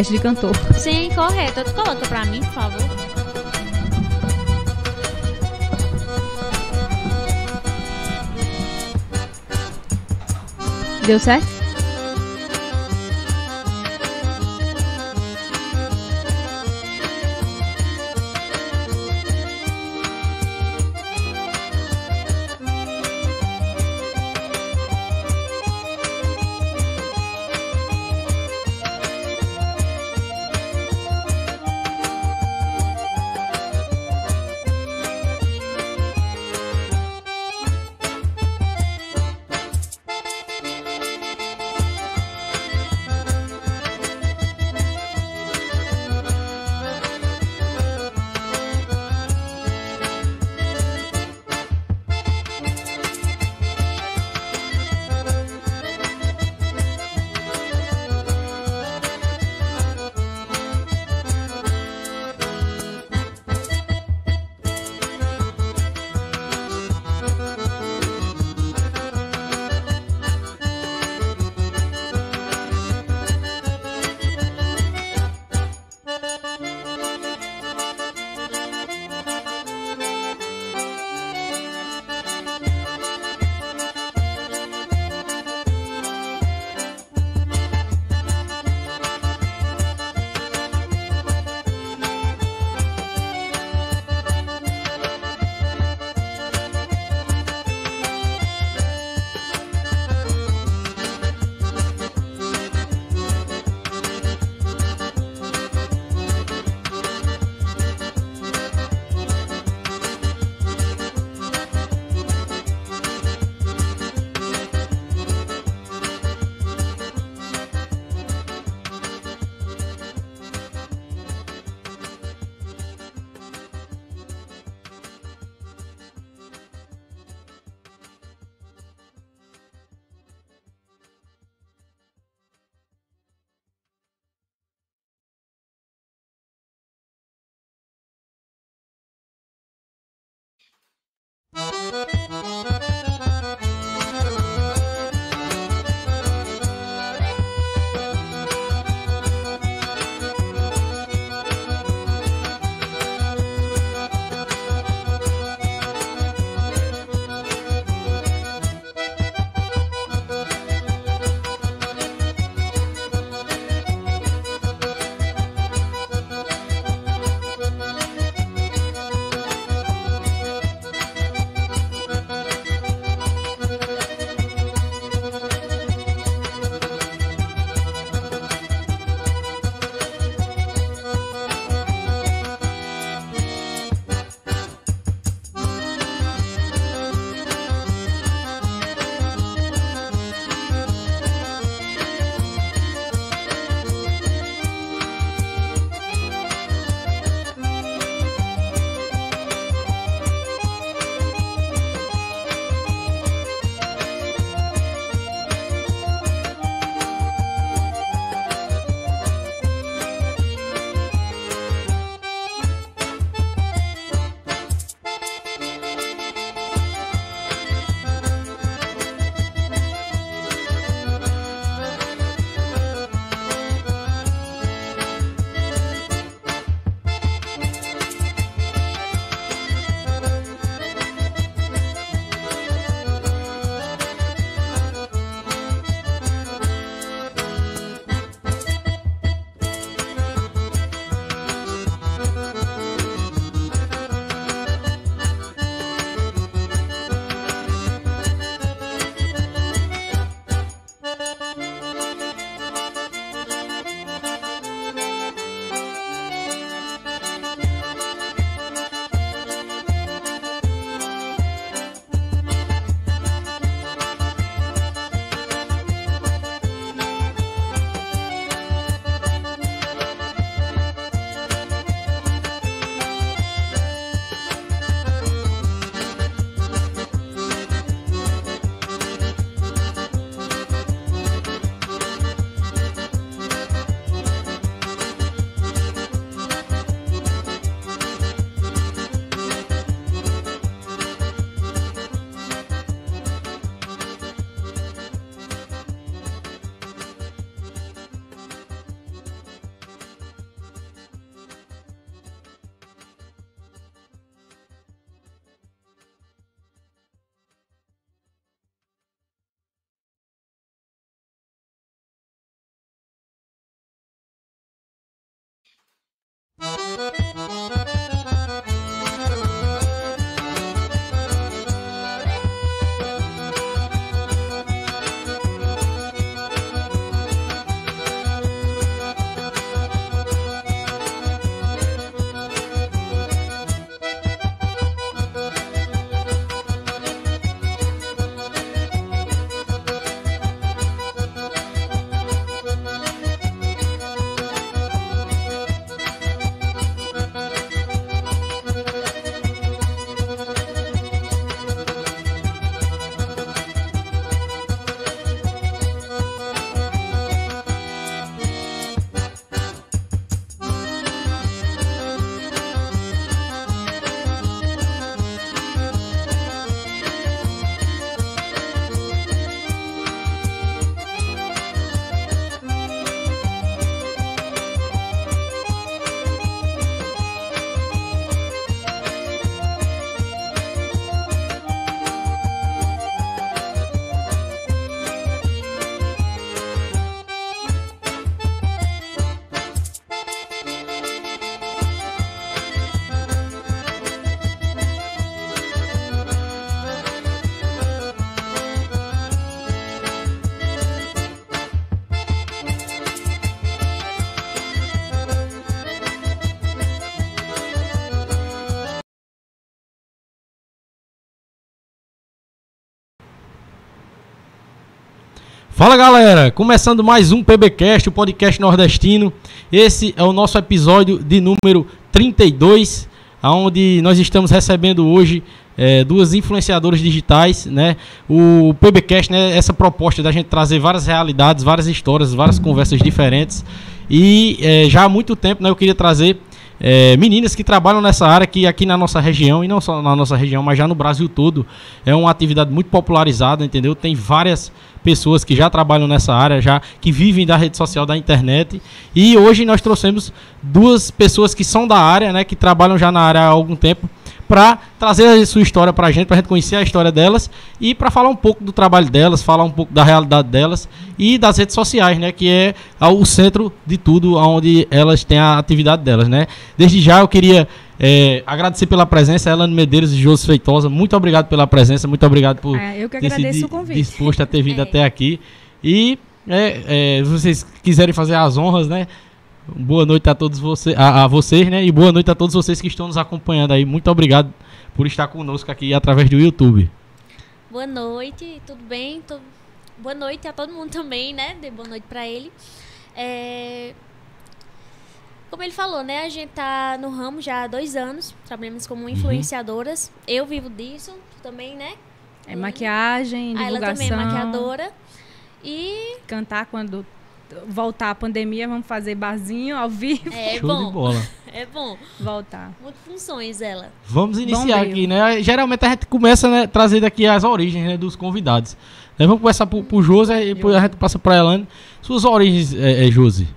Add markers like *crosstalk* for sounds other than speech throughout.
Teste de cantor. Sim, correto. Tu coloca pra mim, por favor. Deu certo? Fala galera, começando mais um PBcast, o podcast nordestino. Esse é o nosso episódio de número 32, onde nós estamos recebendo hoje é, duas influenciadoras digitais, né? O PBcast, né? Essa proposta da gente trazer várias realidades, várias histórias, várias conversas diferentes. E é, já há muito tempo, né? Eu queria trazer é, meninas que trabalham nessa área que aqui na nossa região, e não só na nossa região, mas já no Brasil todo, é uma atividade muito popularizada, entendeu? Tem várias pessoas que já trabalham nessa área, já que vivem da rede social da internet. E hoje nós trouxemos duas pessoas que são da área, né, que trabalham já na área há algum tempo, para trazer a sua história para a gente, para a gente conhecer a história delas e para falar um pouco do trabalho delas, falar um pouco da realidade delas e das redes sociais, né, que é o centro de tudo, onde elas têm a atividade delas, né. Desde já eu queria é, agradecer pela presença, Elane Medeiros e Josi Feitosa. Muito obrigado pela presença, muito obrigado por é, eu que convite. disposto a ter vindo é. até aqui. E é, é, se vocês quiserem fazer as honras, né? Boa noite a todos vocês, a, a, vocês, né? E boa noite a todos vocês que estão nos acompanhando aí. Muito obrigado por estar conosco aqui através do YouTube. Boa noite, tudo bem? Tô... Boa noite a todo mundo também, né? De boa noite para ele. É... Como ele falou, né? A gente tá no ramo já há dois anos, trabalhamos como uhum. influenciadoras. Uhum. Eu vivo disso também, né? É maquiagem, divulgação. Ah, ela também é maquiadora. E cantar quando voltar a pandemia, vamos fazer barzinho ao vivo. É Show bom. De bola. *laughs* É bom. Voltar. Muitas funções ela. Vamos iniciar aqui, né? Geralmente a gente começa né, trazendo aqui as origens né, dos convidados. Né, vamos começar por, por José e depois a gente passa para Elane. Suas origens, é, é, Josi?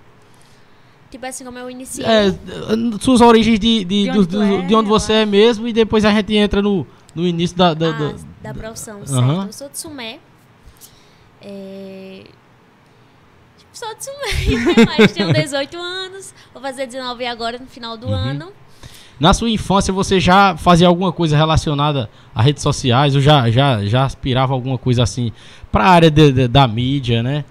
Tipo assim, como eu iniciei. É, suas origens de, de, de, onde, do, é, de onde você é mesmo e depois a gente entra no, no início da... Da, ah, da, da profissão, certo. Uhum. Eu sou de Sumé. É... Sou de Sumé, né? mas tenho *laughs* 18 anos. Vou fazer 19 agora no final do uhum. ano. Na sua infância você já fazia alguma coisa relacionada a redes sociais ou já, já, já aspirava alguma coisa assim para a área de, de, da mídia, né?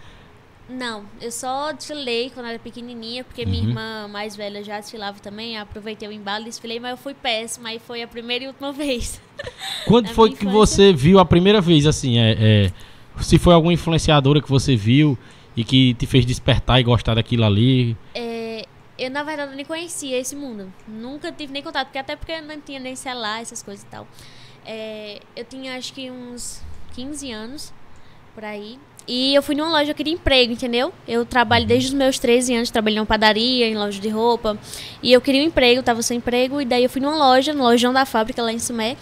Não, eu só desfilei quando era pequenininha, porque uhum. minha irmã mais velha já desfilava também. Aproveitei o embalo e desfilei, mas eu fui péssima. Aí foi a primeira e última *laughs* vez. Quando foi que você viu a primeira vez, assim? É, é, se foi alguma influenciadora que você viu e que te fez despertar e gostar daquilo ali? É, eu, na verdade, nem conhecia esse mundo. Nunca tive nem contato, porque até porque não tinha nem celular, essas coisas e tal. É, eu tinha acho que uns 15 anos por aí. E eu fui numa loja, eu queria emprego, entendeu? Eu trabalho desde os meus 13 anos, trabalhei em padaria, em loja de roupa. E eu queria um emprego, tava sem emprego. E daí eu fui numa loja, no lojão da fábrica lá em Sumé.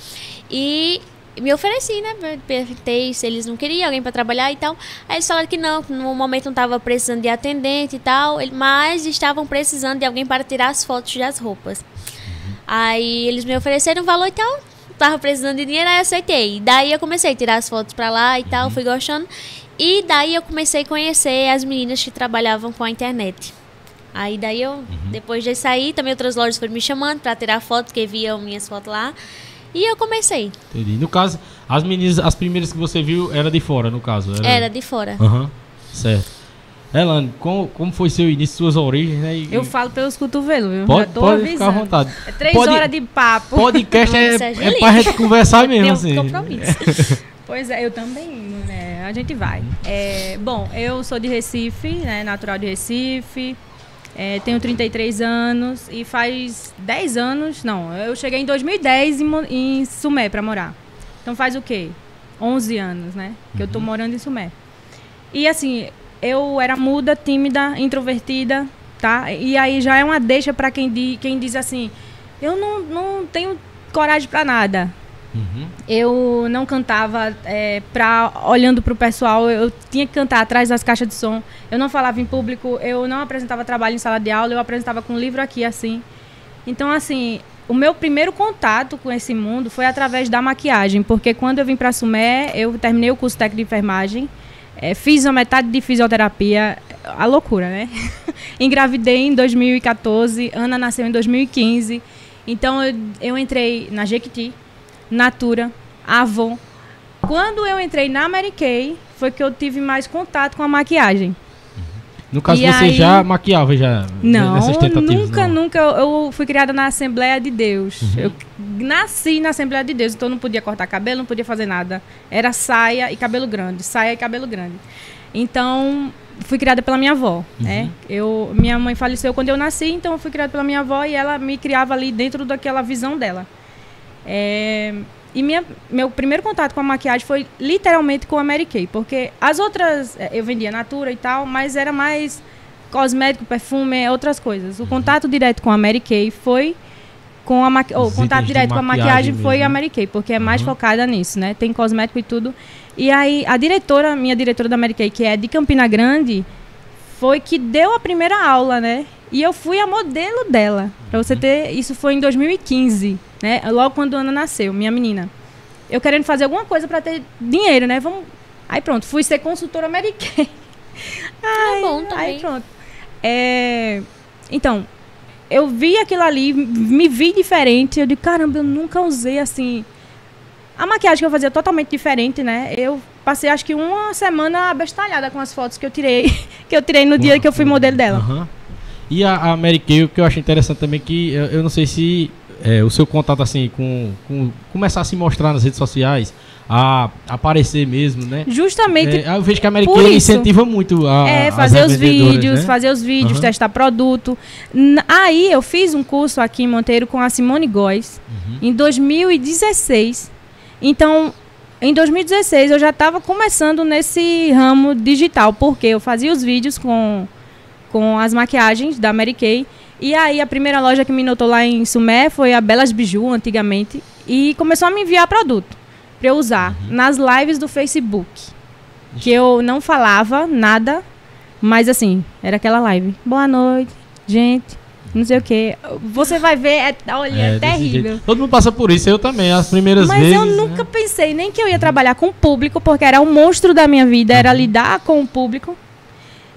E me ofereci, né? Perguntei se eles não queriam alguém para trabalhar e tal. Aí eles falaram que não, no momento não tava precisando de atendente e tal, mas estavam precisando de alguém para tirar as fotos das roupas. Aí eles me ofereceram um valor e tal, tava precisando de dinheiro, aí eu aceitei. Daí eu comecei a tirar as fotos para lá e tal, fui gostando. E daí eu comecei a conhecer as meninas que trabalhavam com a internet. Aí daí eu, uhum. depois de sair, também outras lojas foram me chamando para tirar fotos, que viam minhas fotos lá. E eu comecei. Entendi. No caso, as meninas, as primeiras que você viu, era de fora, no caso? Era, era de fora. Aham, uhum. certo. Elane, como, como foi seu início, suas origens, né? E, eu falo pelos cotovelos, viu? Pode, pode ficar à vontade. É três pode, horas de papo. Podcast *laughs* é, é, é pra gente conversar mesmo, Tem assim. compromisso. *laughs* pois é, eu também, né? a gente vai. É, bom, eu sou de Recife, né, natural de Recife, é, tenho 33 anos e faz 10 anos, não, eu cheguei em 2010 em, em Sumé para morar. Então faz o quê? 11 anos, né, que uhum. eu tô uhum. morando em Sumé. E assim, eu era muda, tímida, introvertida, tá? E aí já é uma deixa para quem, di, quem diz assim, eu não, não tenho coragem para nada. Uhum. Eu não cantava é, pra, olhando para o pessoal, eu tinha que cantar atrás das caixas de som. Eu não falava em público, eu não apresentava trabalho em sala de aula, eu apresentava com um livro aqui assim. Então, assim, o meu primeiro contato com esse mundo foi através da maquiagem, porque quando eu vim para Sumé, eu terminei o curso técnico de enfermagem, é, fiz a metade de fisioterapia, a loucura, né? *laughs* Engravidei em 2014, Ana nasceu em 2015. Então eu, eu entrei na Jequiti, Natura, Avon. Quando eu entrei na Mary Kay, foi que eu tive mais contato com a maquiagem. No caso, e você aí... já maquiava já não, nessas tentativas? Nunca, não. nunca. Eu fui criada na Assembleia de Deus. Uhum. Eu nasci na Assembleia de Deus, então eu não podia cortar cabelo, não podia fazer nada. Era saia e cabelo grande, saia e cabelo grande. Então, fui criada pela minha avó, né? Eu, minha mãe faleceu quando eu nasci, então eu fui criada pela minha avó e ela me criava ali dentro daquela visão dela. É, e minha, meu primeiro contato com a maquiagem foi literalmente com a Mary Kay, porque as outras eh, eu vendia Natura e tal, mas era mais cosmético, perfume, outras coisas. O contato direto com a Mary Kay foi com a maqui... o Os contato direto com a maquiagem maquiagem foi mesmo, a né? Mary Kay, porque é mais Uhum. focada nisso, né? Tem cosmético e tudo. E aí a diretora, minha diretora da Mary Kay, que é de Campina Grande, foi que deu a primeira aula, né? E eu fui a modelo dela. Pra você ter, isso foi em 2015, né? Logo quando a Ana nasceu, minha menina. Eu querendo fazer alguma coisa pra ter dinheiro, né? Vamos. Aí pronto, fui ser consultora Mary Kay. É bom também. Aí pronto. É, Então, eu vi aquilo ali, me vi diferente. Eu digo, caramba, eu nunca usei assim. A maquiagem que eu fazia totalmente diferente, né? Eu passei acho que uma semana abestalhada com as fotos que eu tirei, *laughs* que eu tirei no dia que eu fui modelo dela. Aham. E a, a Mary Kay, o que eu acho interessante também é que eu, eu não sei se é, o seu contato assim com, com começar a se mostrar nas redes sociais, a aparecer mesmo, né? Justamente É, eu vejo que a Mary Kay incentiva muito a É, as fazer os vídeos, né? fazer os vídeos, testar produto. Aí eu fiz um curso aqui em Monteiro com a Simone Góes Uhum. em 2016. Então, em 2016 eu já estava começando nesse ramo digital, porque eu fazia os vídeos com, com as maquiagens da Mary Kay. E aí a primeira loja que me notou lá em Sumé foi a Belas Biju, antigamente, e começou a me enviar produto para eu usar Uhum. nas lives do Facebook. Que eu não falava nada, mas assim, era aquela live. Boa noite, gente. Não sei o que. Você vai ver, é, olha, é, desse terrível. jeito. Todo mundo passa por isso, eu também, as primeiras Mas vezes. eu né? nunca pensei nem que eu ia trabalhar com o público, porque era o monstro da minha vida, Uhum. era lidar com o público.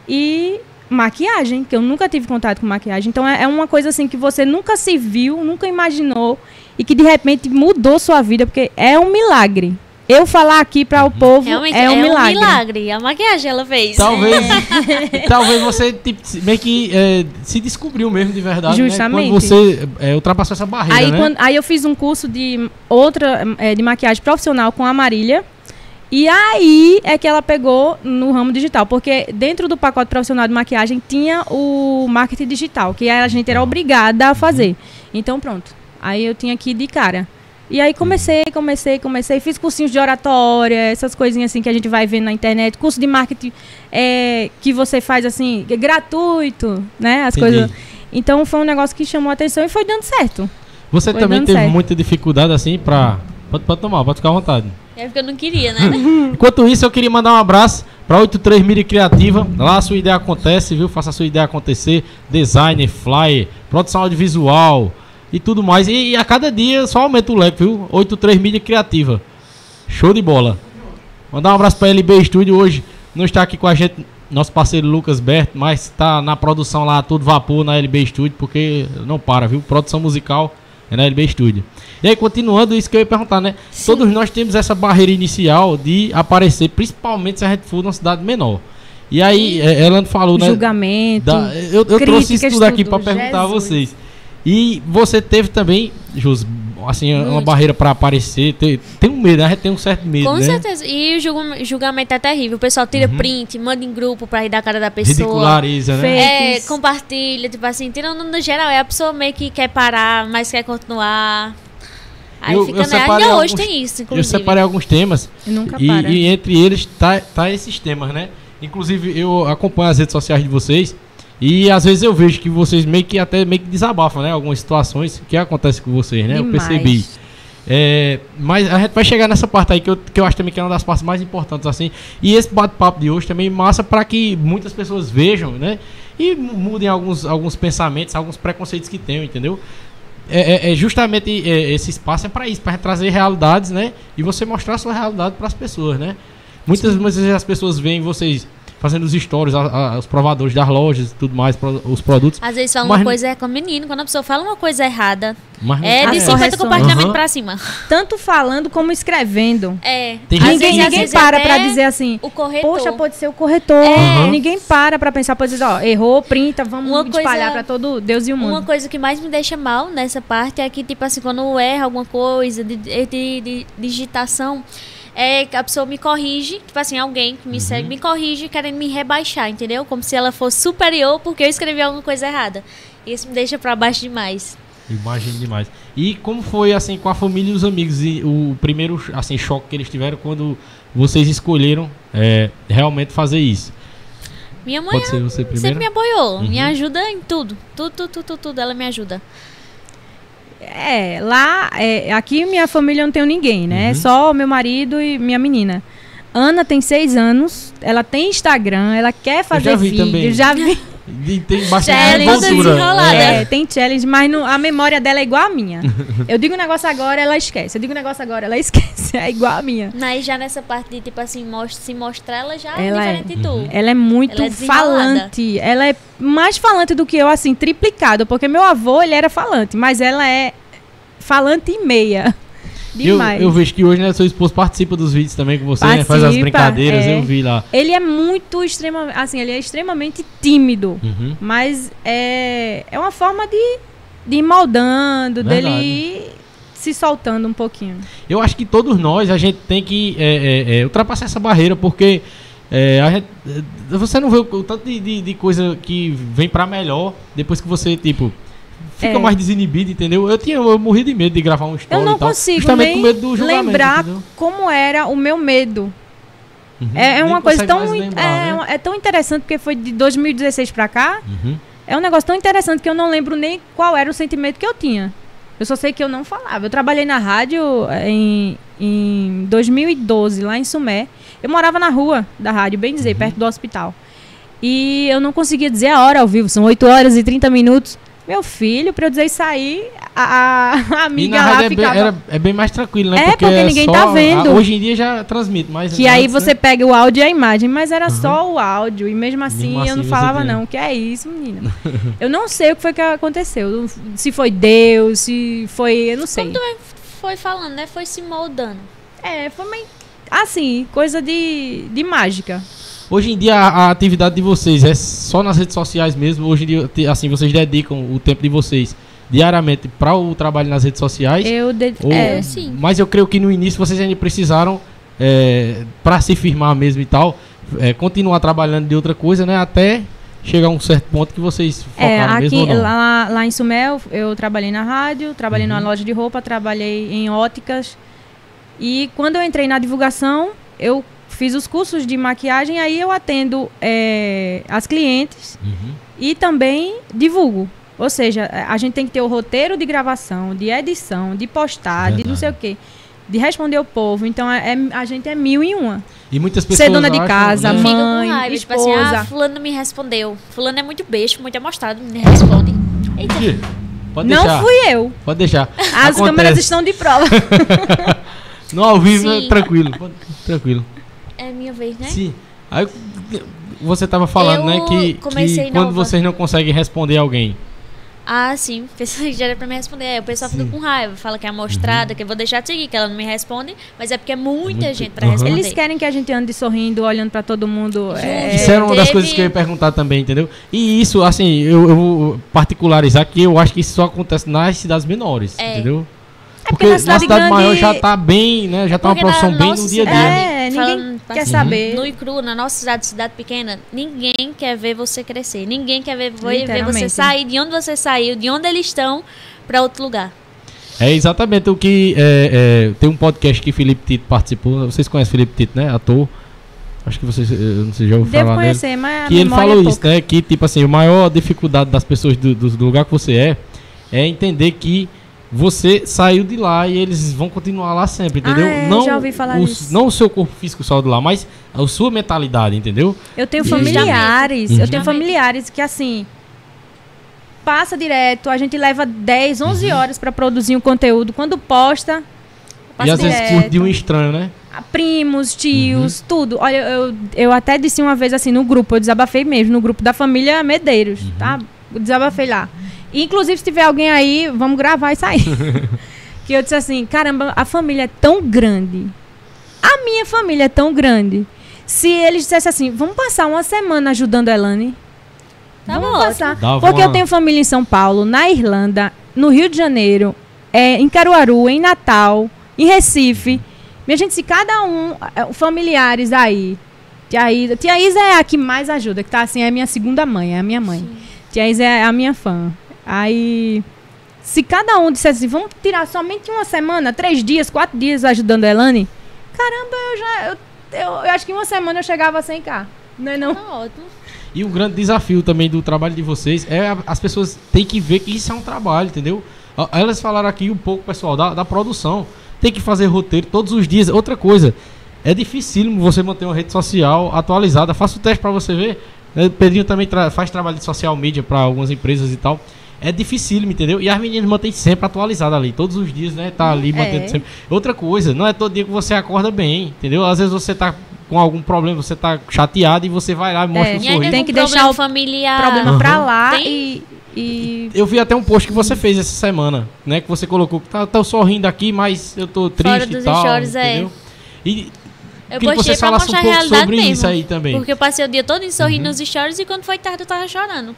E maquiagem, que eu nunca tive contato com maquiagem. Então é, é uma coisa assim que você nunca se viu, nunca imaginou e que de repente mudou sua vida, porque é um milagre. Eu falar aqui para o Uhum. povo Realmente é um milagre. A maquiagem ela fez. Talvez, *laughs* talvez você tipo, meio que é, se descobriu mesmo de verdade. Justamente. Né? Quando você é, ultrapassou essa barreira, Aí, né? quando- aí eu fiz um curso de outra eh, de maquiagem profissional com a Marília. E aí é que ela pegou no ramo digital, porque dentro do pacote profissional de maquiagem tinha o marketing digital, que a gente era obrigada a fazer. Então pronto. Aí eu tinha que ir de cara. E aí comecei, comecei, comecei, fiz cursinhos de oratória, essas coisinhas assim que a gente vai vendo na internet, curso de marketing eh, que você faz assim, é gratuito, né? As Entendi. coisas. Então foi um negócio que chamou a atenção e foi dando certo. Você Foi também teve certo. muita dificuldade assim pra. Pode, pode tomar, pode ficar à vontade. É porque eu não queria, né? *laughs* Enquanto isso, eu queria mandar um abraço para 83 Mídia Criativa. Lá a sua ideia acontece, viu? Faça a sua ideia acontecer. Design, flyer, produção audiovisual e tudo mais. E, e a cada dia só aumenta o leque, viu? 83 Mídia Criativa. Show de bola. Mandar um abraço para LB Studio hoje. Não está aqui com a gente nosso parceiro Lucas Bert, mas está na produção lá, todo vapor na LB Studio, porque não para, viu? Produção musical é na LB Studio. E aí, continuando isso que eu ia perguntar, né? Sim. Todos nós temos essa barreira inicial de aparecer, principalmente se a gente for numa cidade menor. E aí, é, ela falou, né? Julgamento. da- eu eu trouxe isso tudo aqui para perguntar a Jesus. vocês. E você teve também, Jus, assim, uma Muito. barreira para aparecer. Tem, tem um medo, né? A gente tem um certo medo, Com né? certeza. E o julga- julgamento é terrível. O pessoal tira print, manda em grupo pra rir da cara da pessoa. Ridiculariza, né? É, compartilha, tipo assim, tirando no geral, é a pessoa meio que quer parar, mas quer continuar. Aí Eu- fica, eu né? separei Ainda hoje alguns- tem isso, Eu inclusive. separei alguns temas E nunca e, para. e entre eles tá, tá esses temas, né? Inclusive eu acompanho as redes sociais de vocês e às vezes eu vejo que vocês meio que até meio que desabafam, né? Algumas situações que acontecem com vocês, né? Eu Demais. percebi. É, mas a gente vai chegar nessa parte aí que eu, que eu acho também que é uma das partes mais importantes, assim. E esse bate-papo de hoje também massa para que muitas pessoas vejam, né? E mu- mudem alguns, alguns pensamentos, alguns preconceitos que tenham, entendeu? É, é- é justamente é, esse espaço é para isso, para trazer realidades, né? E você mostrar sua realidade para as pessoas, né? Muitas, muitas vezes as pessoas veem vocês fazendo os stories, a- a- os provadores das lojas e tudo mais, pro- os produtos. Às vezes fala Mas- uma coisa é com o menino, quando a pessoa fala uma coisa errada, Mas não- é de As 50 correções. compartilhamento Aham. pra cima. Tanto falando como escrevendo. É. Tem Às ninguém vezes- ninguém para pra dizer assim. O corretor. Poxa, pode ser o corretor. É. Ninguém para pra pensar, pode dizer, ó, errou, printa, vamos Uma espalhar coisa- pra todo Deus e o mundo. Uma coisa que mais me deixa mal nessa parte é que, tipo assim, quando erra alguma coisa de, de- de digitação, é a pessoa me corrige, tipo assim, alguém que me Uhum. segue me corrige querendo me rebaixar, entendeu? Como se ela fosse superior porque eu escrevi alguma coisa errada. Isso me deixa pra baixo demais. Imagino demais. E como foi assim com a família e os amigos e o primeiro assim choque que eles tiveram quando vocês escolheram é, realmente fazer isso? Minha mãe Pode ser você primeiro? sempre me apoiou, Uhum. me ajuda em. Tudo, tudo, tudo, tudo, tudo, ela me ajuda. É, lá, é, aqui minha família eu não tenho ninguém, né? Uhum. Só meu marido e minha menina. Ana tem seis anos, ela tem Instagram, ela quer fazer já vi vídeo, também. já vi. *laughs* E tem bastante desenvoltura. desenrolada. É. É, tem challenge, mas não- a memória dela é igual a minha. *laughs* Eu digo um negócio agora, ela esquece. Eu digo um negócio agora, ela *laughs* esquece. É igual a minha. Mas já nessa parte de, tipo assim, mostra, se mostrar, ela já Ela é é. diferente de tu. Ela é muito Ela é falante. Ela é mais falante do que eu, assim, triplicado. Porque meu avô, ele era falante, mas ela é falante e meia. Eu, Demais. eu vejo que hoje né, seu esposo participa dos vídeos também com você, né, faz as Participa, brincadeiras, é. eu vi lá. Ele é muito extremamente, assim, ele é extremamente tímido. Uhum. Mas é, é uma forma de, de ir moldando, Verdade. dele ir se soltando um pouquinho. Eu acho que todos nós a gente tem que é, é, é, ultrapassar essa barreira, porque é, gente- é, você não vê o, o tanto de, de, de coisa que vem pra melhor depois que você, tipo, fica É. mais desinibido, entendeu? Eu tinha eu morri de medo de gravar um story Eu não e tal, consigo justamente nem lembrar entendeu? como era o meu medo. Uhum. É, é uma coisa tão, lembrar, é, né? é tão interessante porque foi de 2016 pra cá. Uhum. É um negócio tão interessante que eu não lembro nem qual era o sentimento que eu tinha. Eu só sei que eu não falava. Eu trabalhei na rádio eh, em, em 2012, lá em Sumé. Eu morava na rua da rádio, bem Uhum. dizer, perto do hospital. E eu não conseguia dizer a hora ao vivo, são 8 horas e 30 minutos. Meu filho, pra eu dizer isso aí, a, a- *laughs* a E amiga na lá é bem, ficava. era, é bem mais tranquilo, né? É, porque ninguém tá vendo. a- hoje em dia já transmite, mas Que aí antes, você né? pega o áudio e a imagem, mas era só o áudio. E mesmo assim Mesmo eu não assim, falava, tinha. não. Que é isso, menina? *laughs* eu não sei o que foi que aconteceu. Se foi Deus, se foi. Eu não sei. Como tu foi falando, né? Foi se moldando. É, foi meio. Assim, coisa de, de mágica. Hoje em dia a, a atividade de vocês é só nas redes sociais mesmo. Hoje em dia, assim, vocês dedicam o tempo de vocês diariamente para o trabalho nas redes sociais. Eu. De... Ou- É, sim. Mas eu creio que no início vocês ainda precisaram, para se firmar mesmo e tal, é, continuar trabalhando de outra coisa, né? Até chegar a um certo ponto que vocês focaram É, mesmo ou aqui, não. lá, lá em Sumé, eu- eu trabalhei na rádio, trabalhei Uhum. numa loja de roupa, trabalhei em óticas. E quando eu entrei na divulgação, eu fiz os cursos de maquiagem, aí eu atendo é, as clientes Uhum. e também divulgo. Ou seja, a gente tem que ter o roteiro de gravação, de edição, de postar, de não Verdade. sei o quê. De responder o povo. Então, é, é- a gente é mil e uma. E muitas pessoas Ser dona de acham, casa, né? Mãe, com raiva, tipo assim, esposa. ah, fulano me respondeu. Fulano é muito beijo, muito amostrado, me responde. Eita, Pode não deixar. fui eu. Pode deixar. As Acontece. câmeras estão de prova. *laughs* No ao vivo? Sim. tranquilo. Tranquilo. É minha vez, né? Sim. Aí você tava falando, Eu né, que, que quando vocês não conseguem responder alguém. Ah, sim. *laughs* O pessoal já era pra me responder. Aí o pessoal Sim. Uhum. fica com raiva, fala que é amostrada, que eu vou deixar de seguir, que ela não me responde, mas é porque é muita Muito- gente pra Uhum. responder. Eles querem que a gente ande sorrindo, olhando pra todo mundo. é, Isso era uma das teve- coisas que eu ia perguntar também, entendeu? E isso, assim, eu, eu vou particularizar que eu acho que isso só acontece nas cidades menores, É. entendeu? Porque Porque na cidade cidade, maior grande- já tá bem, né? Já tá uma profissão bem nossa no dia a dia. É, ninguém falando quer assim, saber. Nu e cru, na nossa cidade, cidade pequena, ninguém quer ver você crescer. Ninguém quer ver, ver você sair de onde você saiu, de onde eles estão, pra outro lugar. É exatamente o que. é, é, tem um podcast que Felipe Tito participou. Vocês conhecem Felipe Tito, né? Ator. Acho que vocês. Não sei, já ouviu Devo falar conhecer, mas a Que ele falou é isso, pouca. né? Que, tipo assim, a maior dificuldade das pessoas do- do lugar que você é é entender que você saiu de lá e eles vão continuar lá sempre, entendeu? Ah, é, não, já ouvi falar o, isso. não o seu corpo físico saiu de lá, mas a sua mentalidade, entendeu? Eu tenho familiares, Uhum. eu tenho familiares que assim passa direto, a gente leva 10, 11 Uhum. horas pra produzir um conteúdo, quando posta passa e às vezes direto. curte de um estranho, né? Ah, primos, tios, Uhum. tudo. Olha, eu, eu até disse uma vez assim no grupo, eu desabafei mesmo, no grupo da família Medeiros, Uhum. tá? Eu desabafei lá. E, inclusive, se tiver alguém aí, vamos gravar isso *laughs* aí. que eu disse assim, caramba, a família é tão grande. A minha família é tão grande. Se eles dissessem assim, vamos passar uma semana ajudando a Elane. Tá vamos bom, passar. Dava Porque uma- eu tenho família em São Paulo, na Irlanda, no Rio de Janeiro, é, em Caruaru, em Natal, em Recife. Minha gente, se cada um, eh, familiares aí, tia Isa, tia Isa é a que mais ajuda, que tá assim, é a minha segunda mãe, é a minha mãe. Tia Isa é a minha fã. Aí, se cada um dissesse assim, vamos tirar somente uma semana, três dias, quatro dias ajudando a Elane, caramba, eu já, eu, eu, eu acho que em uma semana eu chegava a 100k. Não é não? Tá ótimo. E um grande desafio também do trabalho de vocês é a- as pessoas têm que ver que isso é um trabalho, entendeu? Ó, Elas falaram aqui um pouco, pessoal, da, da produção. Tem que fazer roteiro todos os dias. Outra coisa, é dificílimo você manter uma rede social atualizada. Faça o teste pra você ver. né? Pedrinho também tra- faz trabalho de social media pra algumas empresas e tal. É dificílimo, entendeu? E as meninas mantêm sempre atualizada ali. Todos os dias, né? Tá ali mantendo É. sempre. Outra coisa, não é todo dia que você acorda bem, entendeu? Às vezes você tá com algum problema, você tá chateado e você vai lá e mostra É. um E sorriso. Tem que deixar o familiar. Problema pra Aham. lá Tem- e, e Eu vi até um post que você fez essa semana, né? Que você colocou que tá, tá sorrindo aqui, mas eu tô triste Fora e dos tal, stories, é. entendeu? E Eu queria que pra falassem mostrar um pouco sobre mesmo. isso aí também. Porque eu passei o dia todo sorrindo Uhum. nos stories e quando foi tarde eu tava chorando.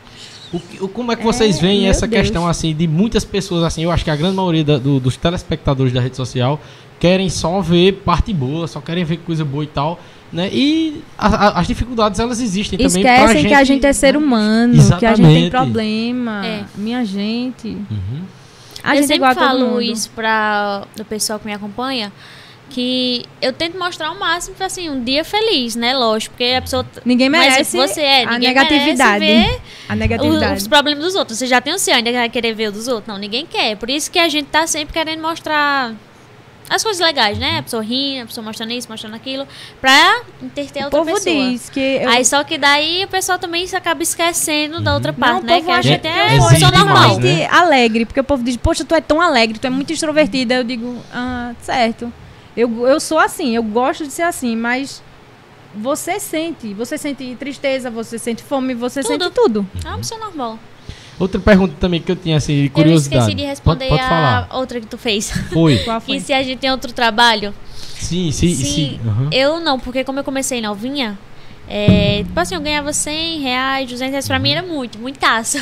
O que- o- como é que vocês É, veem essa Deus. questão, assim, de muitas pessoas, assim, eu acho que a grande maioria da- do- dos telespectadores da rede social querem só ver parte boa, só querem ver coisa boa e tal, né? E a- a- as dificuldades, elas existem também pra esquecem que a gente é ser né? humano, que a gente Exatamente. tem problema. É. Minha gente. Uhum. A eu gente é sempre igual a todo falo mundo. isso para o pessoal que me acompanha, que eu tento mostrar o máximo, assim, um dia feliz, né? Lógico, porque a pessoa... Ninguém Mas merece você é, a ninguém negatividade. merece ver A o- negatividade. os problemas dos outros. Você já tem o seu, ainda vai querer ver o dos outros? Não, ninguém quer. Por isso que a gente tá sempre querendo mostrar as coisas legais, né? A pessoa rindo, a pessoa mostrando isso, mostrando aquilo, pra interter a o outra povo pessoa. diz que eu, Aí só que daí o pessoal também se acaba esquecendo da outra Não, parte, o né? Que a acha gente que é exige demais, normalmente né? alegre, porque o povo diz, poxa, tu é tão alegre, tu é muito extrovertida. Eu digo, ah, certo. Eu, eu sou assim, eu gosto de ser assim, mas você sente, você sente tristeza, você sente fome, você Tudo. sente tudo. É uma pessoa normal. Outra pergunta também que eu tinha, assim, de Eu curiosidade. esqueci de responder pode, pode falar. a outra que tu fez. Foi. *laughs* Qual foi? que se a gente tem outro trabalho. Sim, sim, sim. Sim, Aham. eu não, porque como eu comecei novinha, é, tipo assim, eu ganhava 100 reais, 200 reais, pra mim era muito, muito taça.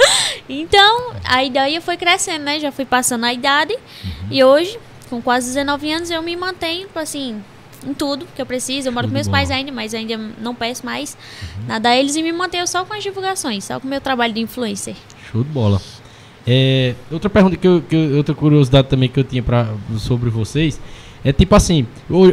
*laughs* então, daí eu fui crescendo, né? Já fui passando a idade. E hoje, com quase 19 anos, eu me mantenho, tipo assim, em tudo que eu preciso. Eu moro Tudo com meus bom. pais ainda, mas ainda não peço mais nada a eles e me mantenho só com as divulgações, só com o meu trabalho de influencer. Show de bola. É, outra pergunta que, eu, que eu- outra curiosidade também que eu tinha pra, sobre vocês é tipo assim,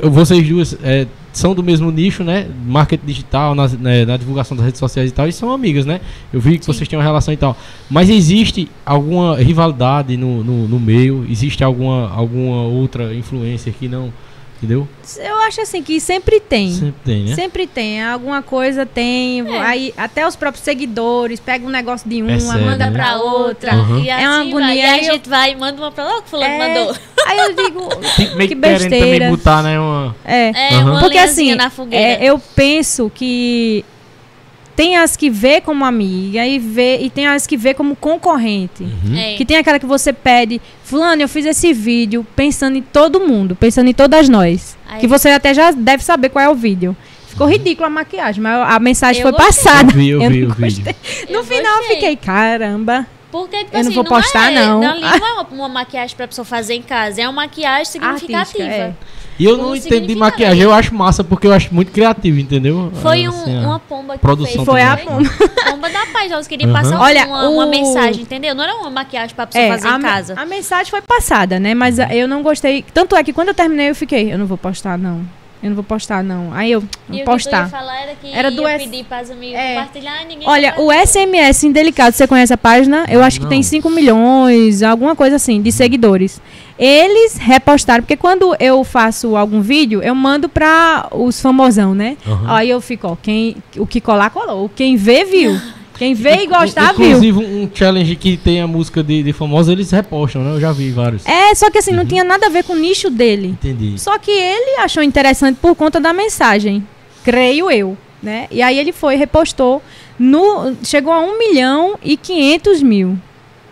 vocês duas é, são do mesmo nicho, né? Marketing digital, nas- né, na divulgação das redes sociais e tal, e são amigas, né? Eu vi que Sim. vocês têm uma relação e tal. Mas existe alguma rivalidade no, no, no meio? Existe alguma, alguma outra influencer que não. Entendeu? Eu acho assim que sempre tem. Sempre tem, né? Sempre tem, alguma coisa tem. É. Aí até os próprios seguidores pegam um negócio de uma, Percebe, manda né? pra outra. Uhum. E É uma assim vai. agonia, E a gente vai e manda uma pra lá, que fulano É, mandou. Aí eu digo, *laughs* Tem meio Que querendo também besteira. botar, né? Uma... é, É, Aham. uma Porque assim, na fogueira. é, eu penso que tem as que vê como amiga e, vê, e tem as que vê como concorrente. Uhum. É. Que tem aquela que você pede, fulano, eu fiz esse vídeo pensando em todo mundo, pensando em todas nós. Aí- Que você até já deve saber qual é o vídeo. Ficou ridículo a maquiagem, mas a mensagem Eu foi gostei. passada. Eu vi, eu Eu vi não o vídeo. gostei. Eu No final eu gostei. fiquei, caramba. Porque, tipo Eu não assim, vou postar, é, não. ali não é uma, uma maquiagem pra pessoa fazer em casa, é uma maquiagem significativa. Artística, é. E eu não entendo de significado. maquiagem, eu acho massa porque eu acho muito criativo, entendeu? Foi um- Assim, uma pomba que produção fez. Foi a também. *laughs* pomba da paz. Elas queriam Aham. passar Olha, uma, uma o- mensagem, entendeu? Não era uma maquiagem pra pessoa É, fazer a, em casa. a mensagem foi passada, né? Mas a- eu não gostei. Tanto é que quando eu terminei, eu fiquei, eu não vou postar, não. Eu não vou postar, não. Aí eu, E vou o que tu ia postar. falar era que Era do ia S- É. compartilhar e ninguém Olha, o. SMS Indelicado, você conhece a página? Eu acho que Não. tem 5 milhões, alguma coisa assim, de seguidores. Eles repostaram, porque quando eu faço algum vídeo, eu mando pra os famosão, né? Aham. Aí eu fico, ó, quem, o que colar, colou. Quem vê, viu. Quem vê e *laughs* gostar, viu. Inclusive, um challenge que tem a música de, de famosa, eles repostam, né? Eu já vi vários. É, só que assim, não tinha nada a ver com o nicho dele. Entendi. Só que ele achou interessante por conta da mensagem. Creio eu, né? E aí ele foi, repostou. No, chegou a 1 milhão e 500 mil.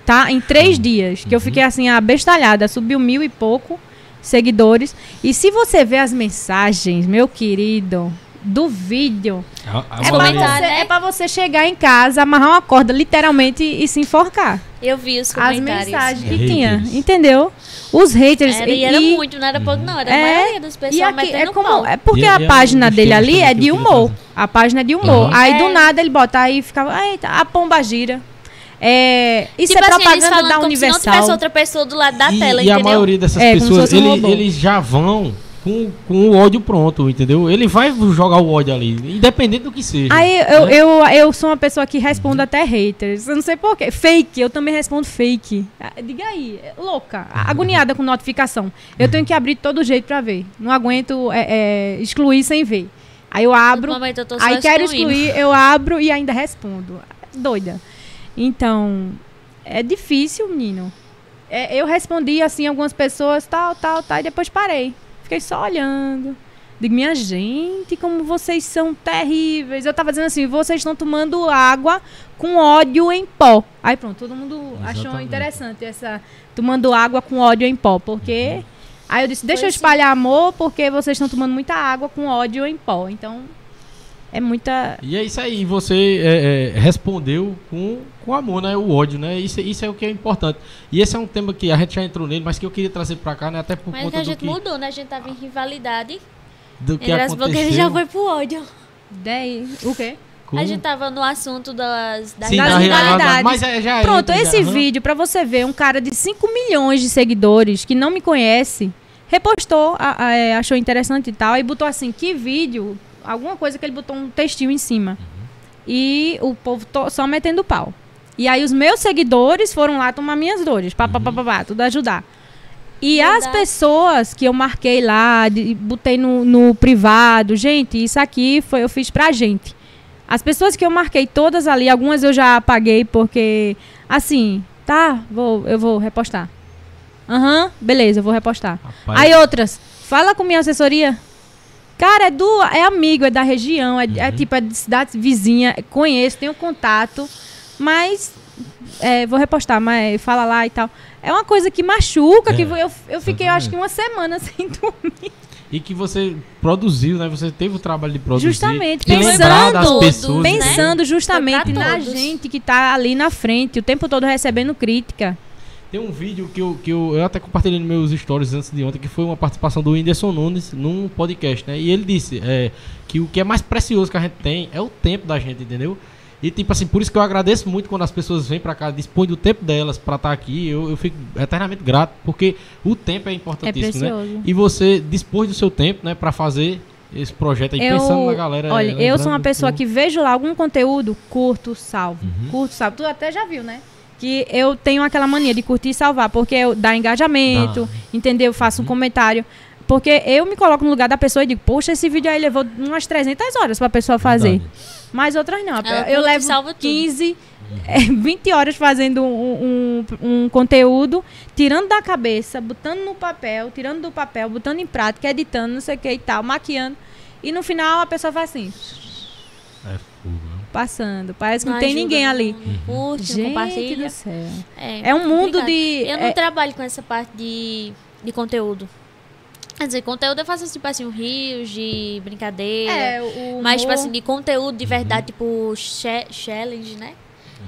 Tá? Em três dias. Que eu fiquei assim, abestalhada. Subiu mil e pouco seguidores. E se você vê as mensagens, meu querido, do vídeo. A, a É pra, você, né? é pra você chegar em casa, amarrar uma corda literalmente e se enforcar. Eu vi os As comentários. mensagens que Haters. tinha, entendeu? Os haters. Era, e era muito, não era pouco, não. Era a É, maioria dos E pessoal aqui metendo é como. pau. É porque E- a e é página dele ali é de humor. A página é de humor. Aí É. do nada ele bota aí e ficava. Eita, a pomba gira. É, isso tipo é assim, eles propaganda da como se não Universal. tivesse outra pessoa do lado da e, tela, e a entendeu? maioria dessas É, pessoas, um ele- eles já vão com, com o ódio pronto, entendeu? Ele vai jogar o ódio ali, independente do que seja. Aí eu, né? eu, eu sou uma pessoa que responde até haters. Eu não sei porquê. Fake, eu também respondo fake. Ah, Diga aí, é louca, agoniada com notificação. Eu tenho que abrir de todo jeito pra ver. Não aguento é, é, excluir sem ver. Aí eu abro, eu aí quero excluir, eu abro e ainda respondo. Doida. Então, é difícil, menino. É, eu respondi assim algumas pessoas, tal, tal, tal, e depois parei. Fiquei só olhando. Digo, minha gente, como vocês são terríveis. Eu tava dizendo assim, vocês estão tomando água com ódio em pó. Aí pronto, todo mundo achou Exatamente. interessante essa tomando água com ódio em pó, porque Uhum. aí eu disse, deixa eu Pois sim. espalhar amor, porque vocês estão tomando muita água com ódio em pó. Então, é muita E é isso aí, você é, é, respondeu com, com amor, né? O ódio, né? Isso, isso é o que é importante. E esse é um tema que a gente já entrou nele, mas que eu queria trazer pra cá, né? Até por Mas que conta a do gente que, mudou, né? A gente tava em rivalidade. do que Entre as blogueiras aconteceu. já foi pro ódio. Daí, o quê? com- A gente tava no assunto das, das Sim, das rivalidades. rivalidade. Mas é, já Pronto, entra, esse já, vídeo, pra você ver, um cara de 5 milhões de seguidores que não me conhece, repostou, a- a- é, achou interessante e tal, e botou assim, que vídeo, alguma coisa que ele botou um textinho em cima. E o povo to- só metendo pau. E aí os meus seguidores foram lá tomar minhas dores, pá, pá, pá, pá, pá, tudo ajudar. E as Verdade. pessoas que eu marquei lá, de- botei no, no privado, gente, isso aqui foi eu fiz pra gente. As pessoas que eu marquei todas ali, algumas eu já apaguei porque, assim, tá, vou, eu vou repostar. Aham, beleza, eu vou repostar. Rapaz, Aí outras, fala com minha assessoria. Cara, é do, é amigo, é da região, é, é Uhum. tipo, é de cidade vizinha, conheço, tenho contato, mas é, vou repostar, mas fala lá e tal. É uma coisa que machuca, É, que eu, eu fiquei, eu acho que uma semana *laughs* sem dormir. E que você produziu, né? Você teve o trabalho de produzir. Justamente, pensando- pessoas. né? Pensando justamente Foi pra na gente que tá ali na frente, o tempo todo recebendo crítica. Tem um vídeo que eu, que eu, eu até compartilhei nos meus stories antes de ontem, que foi uma participação do Whindersson Nunes num podcast, né? E ele disse é, que o que é mais precioso que a gente tem é o tempo da gente, entendeu? E tipo assim, por isso que eu agradeço muito quando as pessoas vêm pra cá, dispõem do tempo delas pra estar aqui. Eu, eu fico eternamente grato, porque o tempo é É importantíssimo, né? precioso. E você dispôs do seu tempo, né, pra fazer esse projeto aí, Eu, pensando na galera. olha, eu lembrando sou uma pessoa que vejo lá algum conteúdo, curto, salvo. Uhum. Curto, salvo. Tu até já viu, né? Que eu tenho aquela mania de curtir e salvar, porque eu dá engajamento, entendeu? Eu faço Uhum. um comentário. Porque eu me coloco no lugar da pessoa e digo, poxa, esse vídeo aí levou umas 300 horas pra pessoa fazer. Verdade. Mas outras não. Eu curte e levo salva tudo. 15, é, 20 horas fazendo um, um- um conteúdo, tirando da cabeça, botando no papel, tirando do papel, botando em prática, editando, não sei o que e tal, maquiando. E no final a pessoa faz assim, É fogo? Passando. Parece que não, Não tem ajuda, ninguém não- ali. Não curte, não Gente compartilha. do céu. É, É um mundo complicado. de. Eu não é- trabalho com essa parte de, de conteúdo. Quer dizer, conteúdo eu faço tipo assim, um rios de brincadeira. é, o mas, tipo assim, de conteúdo de verdade, tipo cha- challenge, né?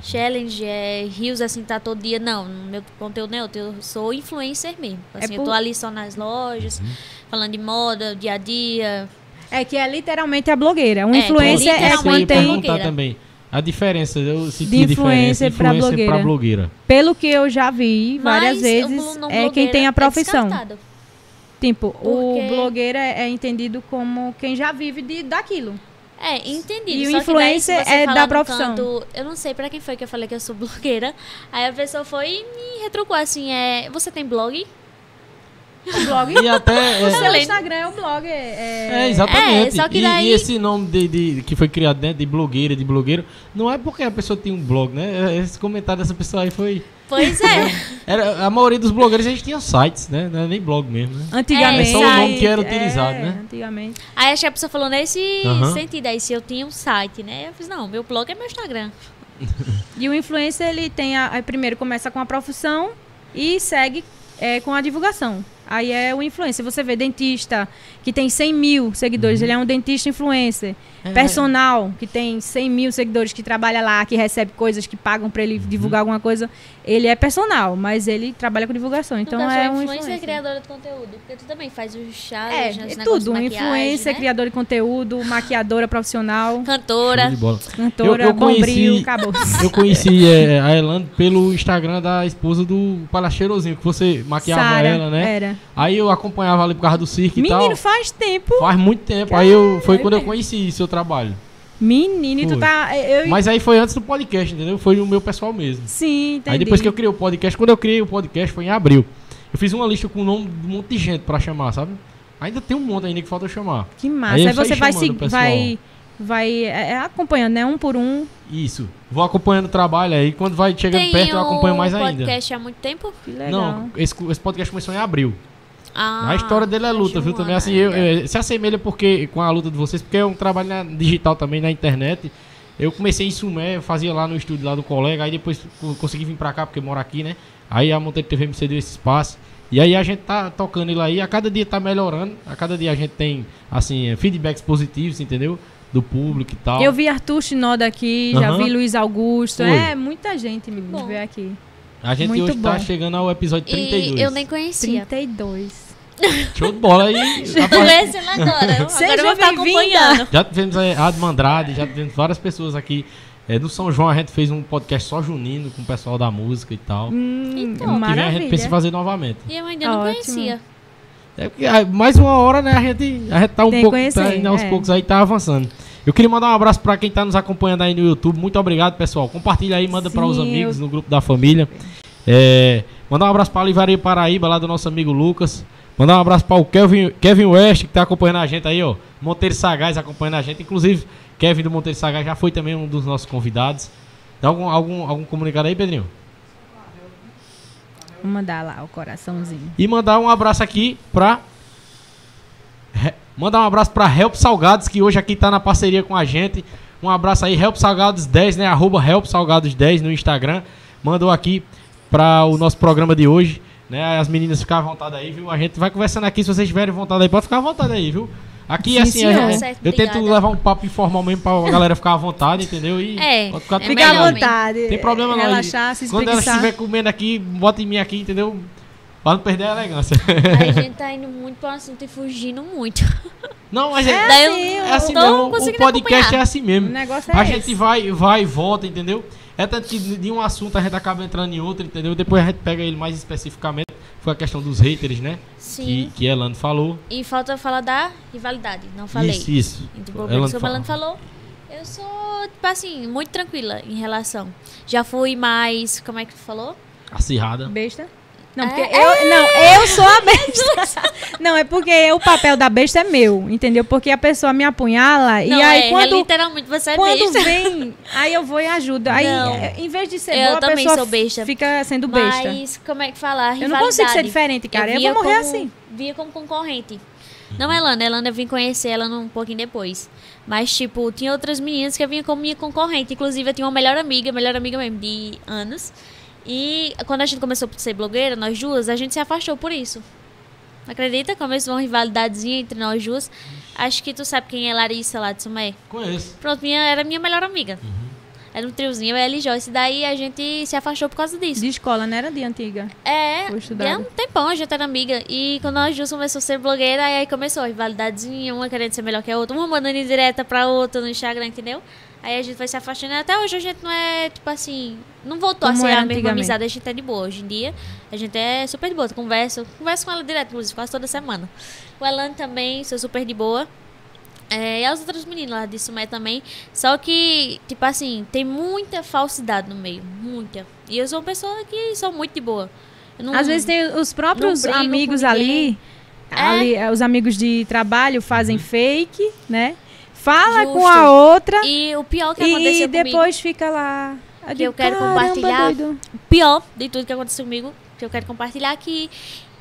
Challenge, é, rios assim, tá todo dia. Não, meu conteúdo não é outro. Eu sou influencer mesmo. Assim, É eu tô por- ali só nas lojas, falando de moda, dia a dia. É que é literalmente a blogueira. Um É, influencer que é Eu ia tem. perguntar blogueira. também. A diferença, eu senti De influencer pra blogueira. blogueira. Pelo que eu já vi várias Mas o vezes, é quem blogueira tem a profissão. descartado. tipo, o Porque- blogueiro é, é entendido como quem já vive de, daquilo. É, entendi. E o influencer é da profissão. canto- eu não sei pra quem foi que eu falei que eu sou *laughs* blogueira. Aí a pessoa foi e me retrucou assim: é, você tem blog? O blog. E até. *laughs* o é- seu Além- Instagram é o blog. É, É, exatamente. É, só que E- daí- e, esse nome de, de- que foi criado dentro de blogueira, de blogueiro, não é porque a pessoa tem um blog, né? Esse comentário dessa pessoa aí foi. Pois é. *laughs* Era, a maioria dos blogueiros a gente tinha sites, né? Não era nem blog mesmo, né? Antigamente. É só o nome que era utilizado, é, né? Antigamente. Aí a pessoa falou nesse Aham. sentido aí, se eu tinha um site, né? Eu fiz, não, meu blog é meu Instagram. *laughs* E o influencer, ele tem a, aí primeiro começa com a profissão e segue é, com a divulgação. Aí é o influencer. Você vê dentista que tem 100 mil seguidores, Uhum. ele é um dentista influencer. É. Personal que tem 100 mil seguidores, que trabalha lá, que recebe coisas, que pagam pra ele Uhum. divulgar alguma coisa. Ele é personal, mas ele trabalha com divulgação. Então no caso, é é um influencer influencer. criadora de conteúdo. Porque tu também faz o É, challenge, é os negócios tudo. Um influencer, né? criador de conteúdo, maquiadora profissional, Cantora. Cantora, Eu- eu bombril, conheci- acabou. Eu conheci é, a Elane pelo Instagram da esposa do Palacheirozinho, que você maquiava Sara, ela, né? Era. Aí eu acompanhava ali por causa do circo e tal. Menino, faz tempo. Faz muito tempo. Aí eu, foi quando eu conheci seu trabalho. Menino, e tu Foi. tá. Eu, Mas aí foi antes do podcast, entendeu? Foi o meu pessoal mesmo. Sim, entendi. Aí depois que eu criei o podcast, quando eu criei o podcast foi em abril. Eu fiz uma lista com o nome de um monte de gente pra chamar, sabe? Ainda tem um monte ainda que falta eu chamar. Que massa. Aí Aí, você vai, se, vai, vai é, é, acompanhando, né? Um por um. Isso. Vou acompanhando o trabalho aí. Quando vai chegando Tem perto, eu acompanho mais ainda. podcast há muito tempo? Que legal. Não, esse, esse podcast começou em abril. Ah, a história dele é luta, viu? Também assim, eu, ainda. eh, se assemelha porque com a luta de vocês, porque é um trabalho na- digital também na internet. Eu comecei em Sumé, eu fazia lá no estúdio lá do colega, aí depois co- consegui vir pra cá porque moro aqui, né? Aí a Monteiro TV me cedeu esse espaço. E aí a gente tá tocando ele aí, a cada dia tá melhorando, a cada dia a gente tem assim, eh, feedbacks positivos, entendeu? Do público e tal. Eu vi Arthur Shinoda aqui, já Aham. vi Luiz Augusto. Foi. É, muita gente me Bom. vê aqui. A gente muito hoje tá bom. chegando ao episódio 32. E eu nem conhecia. 32. Show de bola aí. *laughs* Conhecendo agora. Seja agora eu vou ficar bem-vinda. acompanhando. Já tivemos a Adma Andrade, já tivemos várias pessoas aqui. Eh, no São João a gente fez um podcast só junino com o pessoal da música e tal. Hum, Então. Ano que vem a gente pensa em fazer novamente. E eu ainda não Ótimo. conhecia. É porque ah, mais uma hora, né? A gente, a gente tá um Tem pouco. conhecer, tá aos é. poucos aí, tá avançando. Eu queria mandar um abraço pra quem tá nos acompanhando aí no YouTube. Muito obrigado, pessoal. Compartilha aí, manda para os amigos eu- no grupo da família. É, mandar um abraço pra Livaria Paraíba, lá do nosso amigo Lucas. Mandar um abraço para o Kevin, Kevin West, que tá acompanhando a gente aí, ó. Monteiro Sagaz acompanhando a gente. Inclusive, Kevin do Monteiro Sagaz já foi também um dos nossos convidados. Tem algum, algum, algum comunicado aí, Pedrinho? Vou mandar lá o coraçãozinho. E mandar um abraço aqui pra. Mandar um abraço pra Help Salgados, que hoje aqui tá na parceria com a gente. Um abraço aí, Help Salgados 10, né? Arroba Help Salgados 10 no Instagram. Mandou aqui pra o nosso programa de hoje. Né? As meninas ficar à vontade aí, viu? A gente vai conversando aqui. Se vocês tiverem vontade aí, pode ficar à vontade aí, viu? Aqui, Sim, assim, senhor. é- é- Certo, eu tento obrigada. levar um papo informal mesmo pra galera ficar à vontade, entendeu? E É, pode ficar é Fica à vontade. Tem problema não. Relaxar, se Quando ela estiver comendo aqui, bota em mim aqui, entendeu? Pra não perder a elegância. Aí a *laughs* gente tá indo muito pro assunto e fugindo muito. Não, mas é, É assim, é assim mesmo. O podcast acompanhar. é assim O mesmo. negócio é A esse. gente vai, vai e volta, entendeu? É tanto que de um assunto a gente acaba entrando em outro, entendeu? Depois a gente pega ele mais especificamente. Foi a questão dos haters, né? Sim. Que, que Elano falou. E falta falar da rivalidade. Não falei. Isso, isso. Então, o Elano que o fala. Melano falou. Eu sou, tipo assim, muito tranquila em relação. Já fui mais. Como é que tu falou? Acirrada. Besta? Não, É, porque eu, não, eu sou a besta. *laughs* não, é porque o papel da besta é meu, entendeu? Porque a pessoa me apunhala e não, aí é, é quando, literalmente você é quando besta. vem, aí eu vou e ajudo. Aí, Não. é, em vez de ser Eu boa, a pessoa sou besta. fica sendo besta. Mas, como é que fala? A eu não consigo ser diferente, cara. Eu, via vou morrer como- assim. Via como concorrente. Não é Lana, Elana eu vim conhecer ela um pouquinho depois. Mas, tipo, tinha outras meninas que eu vinha como minha concorrente. Inclusive, eu tinha uma melhor amiga, melhor amiga mesmo, de anos. E quando a gente começou a ser blogueira, nós duas, a gente se afastou por isso. Acredita? Começou uma rivalidadezinha entre nós duas. Acho que tu sabe quem é Larissa lá de Sumé. Conheço. Pronto, minha, era minha melhor amiga. Uhum. Era um triozinho, eu e ela e Joyce. Daí a gente se afastou por causa disso. De escola, não era de antiga. É, é um tempão, a gente era amiga. E quando nós duas começou a ser blogueira, aí, começou a rivalidadezinha, uma querendo ser melhor que a outra, uma mandando em direta pra outra no Instagram, entendeu? Aí a gente foi se afastando. Até hoje a gente não é, tipo assim, não voltou Como a ser a mesma amizade, a gente é de boa. Hoje em dia, a gente é super de boa. Converso, converso com ela direto, inclusive, quase toda semana. O Elan também, sou super de boa. É, e as outras meninas lá de Sumé também. Só que, tipo assim, tem muita falsidade no meio. Muita. E eu sou uma pessoa que sou muito de boa. Não- Às vezes tem os próprios amigos ali, É. ali, eh, os amigos de trabalho fazem fake, né? Fala Justo. com a outra E o pior que e aconteceu comigo. depois fica lá. Que eu quero compartilhar. Doido. O pior de tudo que aconteceu comigo, que eu quero compartilhar, é que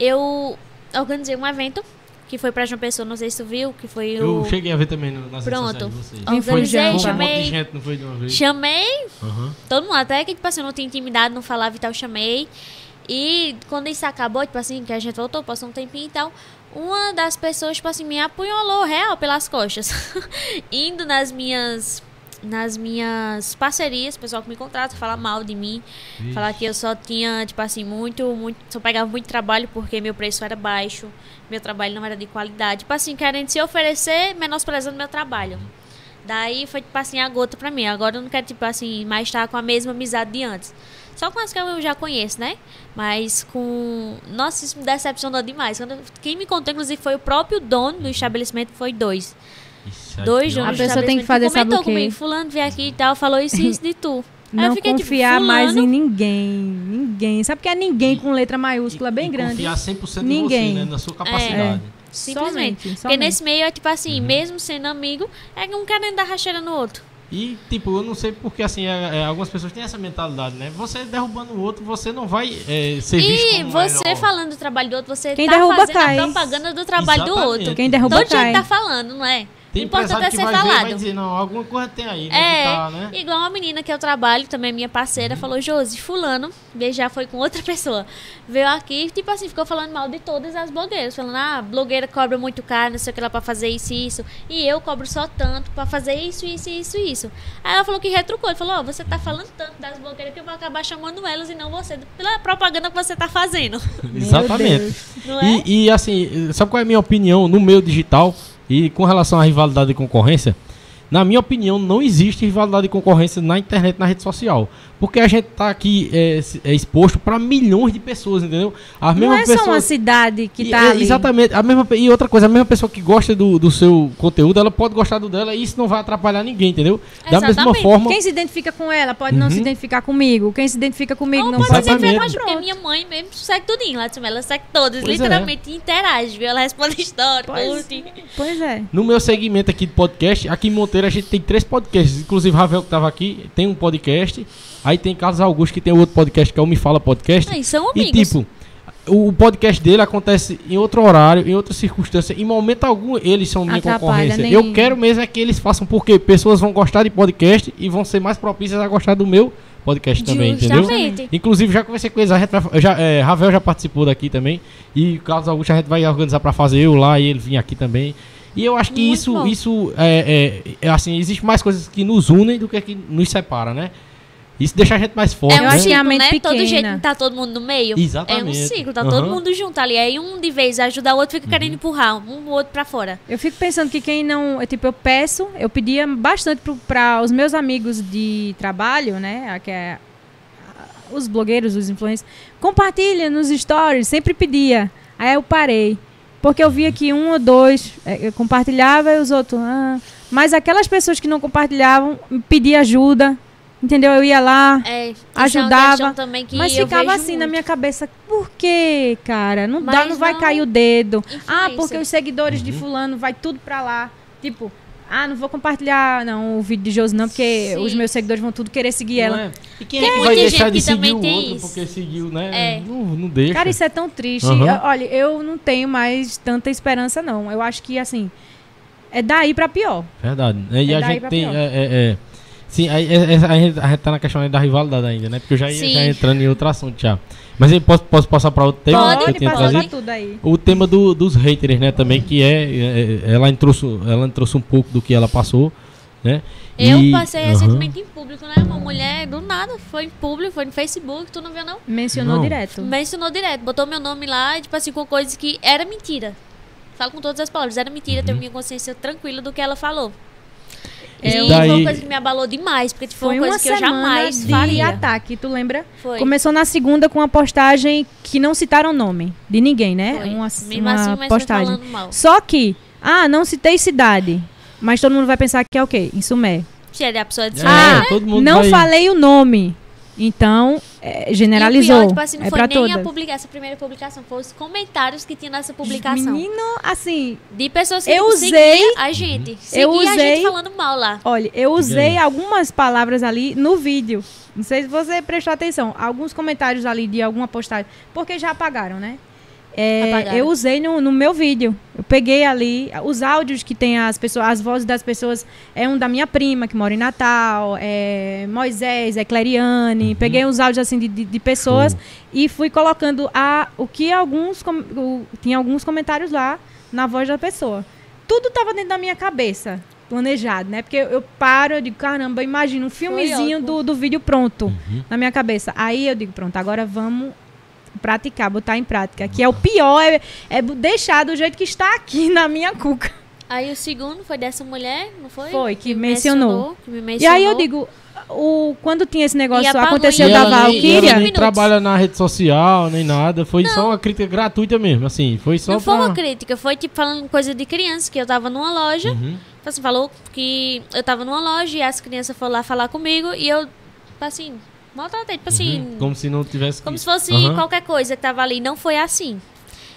eu organizei um evento que foi pra João Pessoa, não sei se tu viu, que foi Eu o. cheguei a ver também no, nas redes Pronto. sociais de vocês. Organizei, Fujão. um monte chamei. de gente, não foi de uma vez? Chamei Aham. todo mundo, até que, tipo assim, eu não tinha intimidade, não falava e tal, chamei. E quando isso acabou, tipo assim, que a gente voltou, passou um tempinho e tal, uma das pessoas, tipo assim, me apunhalou real pelas costas. *laughs* Indo nas minhas nas minhas parcerias, pessoal que me contrata, fala mal de mim, Vixe. falar que eu só tinha, tipo assim, muito, muito, só pegava muito trabalho porque meu preço era baixo, meu trabalho não era de qualidade. Tipo assim, querendo se oferecer, menosprezando meu trabalho. Daí foi, tipo assim, a gota pra mim. Agora eu não quero, tipo assim, mais estar com a mesma amizade de antes. Só com as que eu já conheço, né? Mas com. Nossa, isso me decepcionou demais. Quando... Quem me contou, inclusive, foi o próprio dono do estabelecimento, foi dois. Isso é Dois. A donos do pessoa tem que fazer, sabe comentou comigo, fulano veio aqui e tal, falou isso e isso de tu. Eu Não fiquei, tipo, confiar mais em ninguém. Ninguém. Sabe que é ninguém com letra maiúscula bem e grande? Confiar 100% Ninguém. em você, né? Na sua capacidade. Simplesmente. Somente, Porque somente. nesse meio é tipo assim, Uhum. mesmo sendo amigo, é um querendo dar racheira no outro. E, tipo, eu não sei porque, assim, é- é, algumas pessoas têm essa mentalidade, né? Você derrubando o outro, você não vai é, ser visto E como você melhor. falando do trabalho do outro, você Quem tá derruba, fazendo cai. a propaganda do trabalho do Exatamente. outro. Quem derruba Todo cai. jeito tá falando, não é? Tem o importante empresário é que ser vai ver e vai falado. dizer, não, alguma coisa tem aí, né? É, tá, né? igual uma menina que eu trabalho, também minha parceira, falou, Josi, fulano, já foi com outra *laughs* pessoa, veio aqui, tipo assim, ficou falando mal de todas as blogueiras, falando, ah, blogueira cobra muito caro, não sei o que lá pra fazer isso e isso, e eu cobro só tanto pra fazer isso, isso, isso e isso. Aí ela falou que retrucou, ele falou, ó, você tá falando tanto das blogueiras que eu vou acabar chamando elas e não você, pela propaganda que você tá fazendo, Exatamente. É? E, e, assim, sabe qual é a minha opinião no meio digital e com relação à rivalidade e concorrência? Na minha opinião, não existe rivalidade e concorrência na internet, na rede social. Porque a gente tá aqui é, se- é exposto para milhões de pessoas, entendeu? As Não é só uma pessoas. cidade que E, tá é, ali. Exatamente. A mesma, e outra coisa, a mesma pessoa que gosta do, do seu conteúdo, ela pode gostar do dela e isso não vai atrapalhar ninguém, entendeu? Da mesma Exatamente. forma. Quem se identifica com ela pode não Uhum. se identificar comigo. Quem se identifica comigo Ou não pode ser Exatamente. verdade, porque minha mãe mesmo segue tudinho lá de cima. Ela segue todas, Pois é. literalmente interage, viu? Ela responde história, Pois- curte. Pois é. No meu segmento aqui de podcast, aqui em A gente tem três podcasts. Inclusive, Ravel que tava aqui tem um podcast. Aí tem Carlos Augusto que tem outro podcast que é o Me Fala Podcast. Aí, são E amigos. tipo, o podcast dele acontece em outro horário, em outra circunstância. Em momento algum, eles são minha Atrapalha, concorrência. nem- Eu quero mesmo é que eles façam, porque pessoas vão gostar de podcast e vão ser mais propícias a gostar do meu podcast também, entendeu? Inclusive, já conversei com eles, a gente vai- já, é, Ravel já participou daqui também. E o Carlos Augusto a gente vai organizar pra fazer eu lá e ele vir aqui também. E eu acho que Muito isso, bom. isso é, é, é, assim, existe mais coisas que nos unem do que que nos separa, né? Isso deixa a gente mais forte, É um Eu né? acho que a ciclo, mente né? Todo jeito tá todo mundo no meio. Exatamente. É um ciclo, tá Aham. todo mundo junto ali. Aí um de vez ajuda o outro, fica Uhum. querendo empurrar um o outro pra fora. Eu fico pensando que quem não. é, Tipo, eu peço, eu pedia bastante para os meus amigos de trabalho, né? Que é, os blogueiros, os influencers, compartilha nos stories, sempre pedia. Aí eu parei. Porque eu via que um ou dois é, compartilhava e os outros. Ah. Mas aquelas pessoas que não compartilhavam pediam ajuda. Entendeu? Eu ia lá. É, Ajudava, É que Mas eu ficava vejo assim na muito. minha cabeça, por quê, cara? Não dá, Mas não vai não- cair o dedo. Ah, Influência. porque os seguidores de Uhum. fulano vai tudo pra lá. Tipo, ah, não vou compartilhar não o vídeo de Josi não, porque Sim. os meus seguidores vão tudo querer seguir Não ela. é? E quem Tem é que vai deixar de que seguir o outro isso. porque seguiu, né? É. Não, não deixa. Cara, isso é tão triste. Aham. Eu- olha, eu não tenho mais tanta esperança não. Eu acho que assim, é daí pra pior. Verdade. E É a daí gente pra tem. pior. É, é, é. Sim, aí, é, é, a, gente, a gente tá na questão aí da rivalidade ainda, né? Porque eu já ia já entrando em outro assunto já. Mas aí posso, posso passar pra outro tema Pode, que eu Pode tinha passar trazido? tudo aí. O tema do- dos haters, né? Também, que é. é, ela, trouxe, ela trouxe um pouco do que ela passou, né? Eu E- passei Aham. recentemente em público, né? Uma mulher, do nada, foi em público, foi no Facebook, tu não viu não? Mencionou Não. direto. Mencionou direto, botou meu nome lá, e, tipo assim, com coisas que era mentira. Falo com todas as palavras, era mentira, Uhum. tenho minha consciência tranquila do que ela falou. É, e daí- foi uma coisa que me abalou demais, porque tipo, foi Foi uma uma coisa que eu jamais de faria. ataque, tu lembra? Foi. Começou na segunda com uma postagem que não citaram nome de ninguém, né? Foi. Uma, Mesmo uma assim, postagem. Só que, ah, não citei cidade. Mas todo mundo vai pensar que é o quê? Em Sumé. Se é a pessoa de É, Ah, todo mundo não vai- falei o nome. Então, é, E o generalizou. pior, tipo assim, não é foi nem a todas. publicação, essa primeira publicação, foi os comentários que tinha nessa publicação. Menino, assim, De pessoas que Eu usei- a gente. Seguia eu a usei- gente falando mal lá. olha, eu usei algumas palavras ali no vídeo. Não sei se você prestou atenção. Alguns comentários ali de alguma postagem. Porque já apagaram, né? É, eu usei no, no meu vídeo. Eu peguei ali os áudios que tem as pessoas, as vozes das pessoas. É um da minha prima, que mora em Natal, é Moisés, é Clariane. Peguei uns áudios assim de, de, de pessoas Show. e fui colocando a, o que alguns. com- o- tinha alguns comentários lá na voz da pessoa. Tudo tava dentro da minha cabeça. Planejado, né? Porque eu, eu paro, eu digo, caramba, imagina um filmezinho do, do vídeo pronto Uhum. na minha cabeça. Aí eu digo, pronto, agora vamos praticar, botar em prática. Que é o pior, é, é deixar do jeito que está aqui *laughs* na minha cuca. Aí o segundo foi dessa mulher, não foi? Foi, que mencionou. que me E mencionou. aí eu digo, o, quando tinha esse negócio, E apagou aconteceu da e Valkyria. ela nem trabalha na rede social, nem nada. Foi só uma crítica gratuita mesmo, assim. Foi só Não foi pra... uma crítica, foi tipo falando coisa de criança, que eu tava numa loja, Uhum. assim, falou que eu tava numa loja e as crianças foram lá falar comigo e eu, assim, maltratei, tipo assim, Uhum. Como se não tivesse... como que- se fosse Aham. qualquer coisa que tava ali. Não foi assim.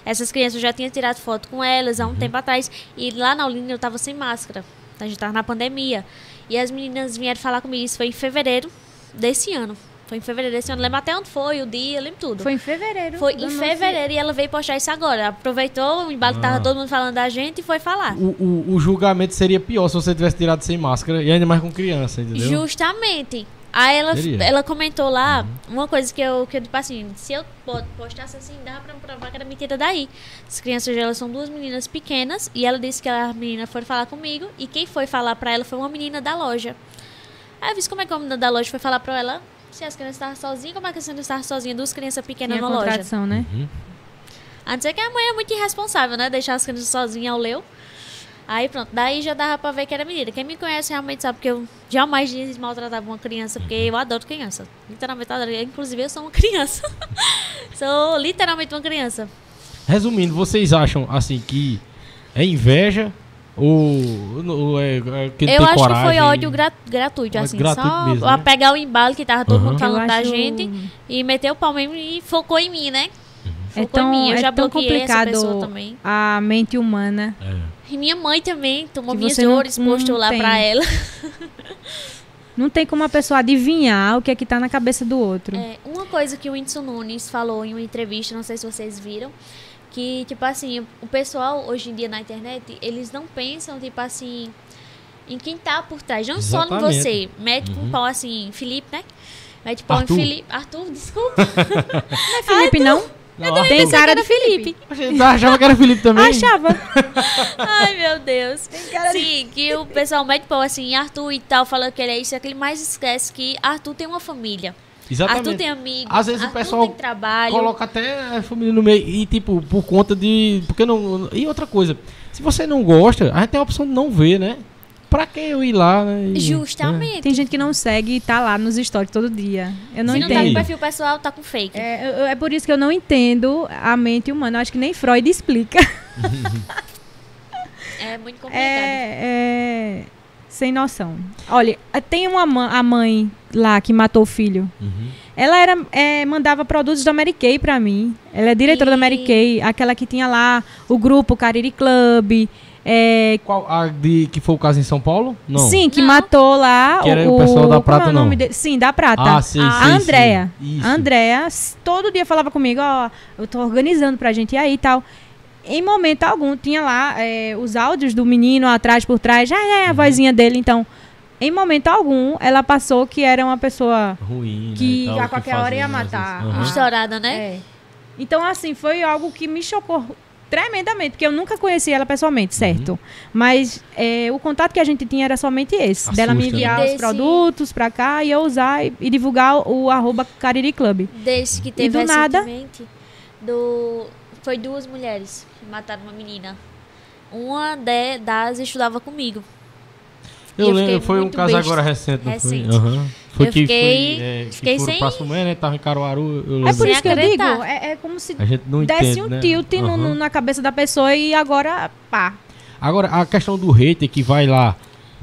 Essas crianças eu já tinha tirado foto com elas há Uhum. um tempo atrás. E lá na Olinda eu tava sem máscara. A gente tava na pandemia. E as meninas vieram falar comigo. Isso foi em fevereiro desse ano. Foi em fevereiro desse ano. Lembro até onde foi, o dia, lembro tudo. Foi em fevereiro. Foi em fevereiro e ela veio postar isso agora. Aproveitou o embalo que Ah. tava todo mundo falando da gente e foi falar. O, o, o julgamento seria pior se você tivesse tirado sem máscara e ainda mais com criança, entendeu? Justamente. Aí ela, Seria. ela comentou lá uma coisa que eu, que eu tipo assim, se eu po- postasse assim, dava pra provar que era mentira daí. As crianças elas são duas meninas pequenas e ela disse que a menina foi falar comigo e quem foi falar pra ela foi uma menina da loja. Aí eu disse como é que a menina da loja foi falar pra ela se as crianças estavam sozinhas, como é que as crianças estavam sozinhas, duas crianças pequenas na loja. né? Uhum. A não ser que a mãe é muito irresponsável, né? Deixar as crianças sozinhas ao leu. Aí pronto, daí já dava pra ver que era menina. Quem me conhece realmente sabe que eu jamais maltratava uma criança, porque eu adoro criança. Literalmente adoro. Inclusive eu sou uma criança. *laughs* sou literalmente uma criança. Resumindo, vocês acham, assim, que é inveja ou, ou é, é que eu acho coragem? que foi ódio gra- gratuito, Ódio assim. gratuito só mesmo, a né? pegar o embalo que tava todo Uhum. mundo falando da gente e meter o pau mesmo e focou em mim, né? É Focou tão, em mim. Eu é já tão bloqueei essa pessoa complicado também. a mente humana. É. E minha mãe também tomou Que minhas você não- dores, postou não lá tem. pra ela. *laughs* Não tem como a pessoa adivinhar o que é que tá na cabeça do outro. É, uma coisa que o Whindersson Nunes falou em uma entrevista, não sei se vocês viram, que, tipo assim, o pessoal hoje em dia na internet, eles não pensam, tipo assim, em quem tá por trás. Não só no Exatamente. você. Mete com Uhum. pau assim, Felipe, né? Mete pau Arthur. em Felipe. Arthur, desculpa. *laughs* Não é Felipe, não? Não, Tem cara de Felipe. Eu achava que era Felipe também. Achava. *laughs* Ai, meu Deus. cara de- Sim, que o pessoal mete pau assim, Arthur e tal, falando que ele é isso e aquilo, mas esquece que Arthur tem uma família. Exatamente. Arthur tem amigos. Às vezes o Arthur pessoal tem trabalho. Coloca até a família no meio. E, tipo, por conta de. Porque não. E outra coisa, se você não gosta, a gente tem a opção de não ver, né? Pra que eu ir lá, né? E- Justamente. Tem gente que não segue e tá lá nos stories todo dia. Eu não Se não tá com entendo. perfil pessoal, tá com fake. É, eu- é por isso que eu não entendo a mente humana. Eu acho que nem Freud explica. *laughs* É muito complicado. É, é sem noção. Olha, tem uma mãe, a mãe lá que matou o filho. Uhum. Ela era, é, mandava produtos da Mary Kay pra mim. Ela é diretora da Mary E- Kay, aquela que tinha lá o grupo Cariri Club. É, Qual, a de, que foi o caso em São Paulo? Não. Sim, que Não. matou lá Que era o pessoal da Prata, é o nome não. dele? Sim, da Prata. Ah, sim, A sim, a sim. Andrea. Isso. A Andrea todo dia falava comigo, ó, eu tô organizando pra gente ir aí e tal. Em momento algum, tinha lá é, os áudios do menino atrás, por trás, já é a Uhum. vozinha dele. Então, em momento algum, ela passou que era uma pessoa Ruim. Que né, tal, a qualquer hora ia né, matar. Aham. Estourada, né? É. Então, assim, foi algo que me chocou tremendamente, porque eu nunca conheci ela pessoalmente, Uhum. certo? Mas é, o contato que a gente tinha era somente esse. dela me Assusta, né? enviar os Desse- produtos pra cá e eu usar e, e divulgar o arroba Cariri Club. Desse que teve do nada- recentemente. Do... Foi duas mulheres que mataram uma menina. Uma de, das estudava comigo. E Eu eu lembro, foi um caso besta. agora recente, não Recente. foi? Aham. Foi Eu que fiquei- foi, é, que fiquei foram sem- pra Sumé, né? Tava em Caruaru, eu É por isso que eu digo, é, é como se desse entende, um né? tilt Aham. no- na cabeça da pessoa e agora, pá. Agora, a questão do hater que vai lá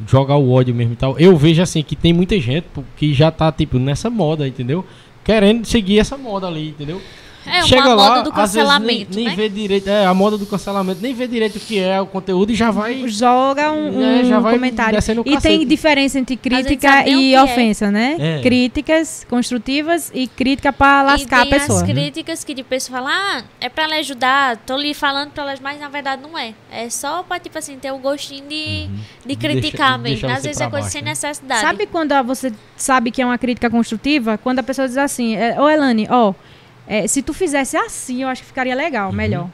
jogar o ódio mesmo e tal, eu vejo assim que tem muita gente que já tá, tipo, nessa moda, entendeu? Querendo seguir essa moda ali, entendeu? É uma chega moda lá, do às vezes nem, cancelamento, nem né? vê direito, é, a moda do cancelamento, nem vê direito o que é o conteúdo e já vai... Joga um, É, um já vai comentário. E tem diferença entre crítica e é. ofensa, né? É. Críticas construtivas e crítica pra lascar a e tem pessoa. as críticas que de pessoa fala, ah, é pra lhe ajudar, tô lhe falando pra elas, mas na verdade não é. É só pra, tipo assim, ter o gostinho de, de criticar Deixa- mesmo. deixar Às vezes é coisa baixo, sem né? necessidade. Sabe quando você sabe que é uma crítica construtiva? Quando a pessoa diz assim, é, ô Elane, ó, é, se tu fizesse assim, eu acho que ficaria legal, Uhum. melhor.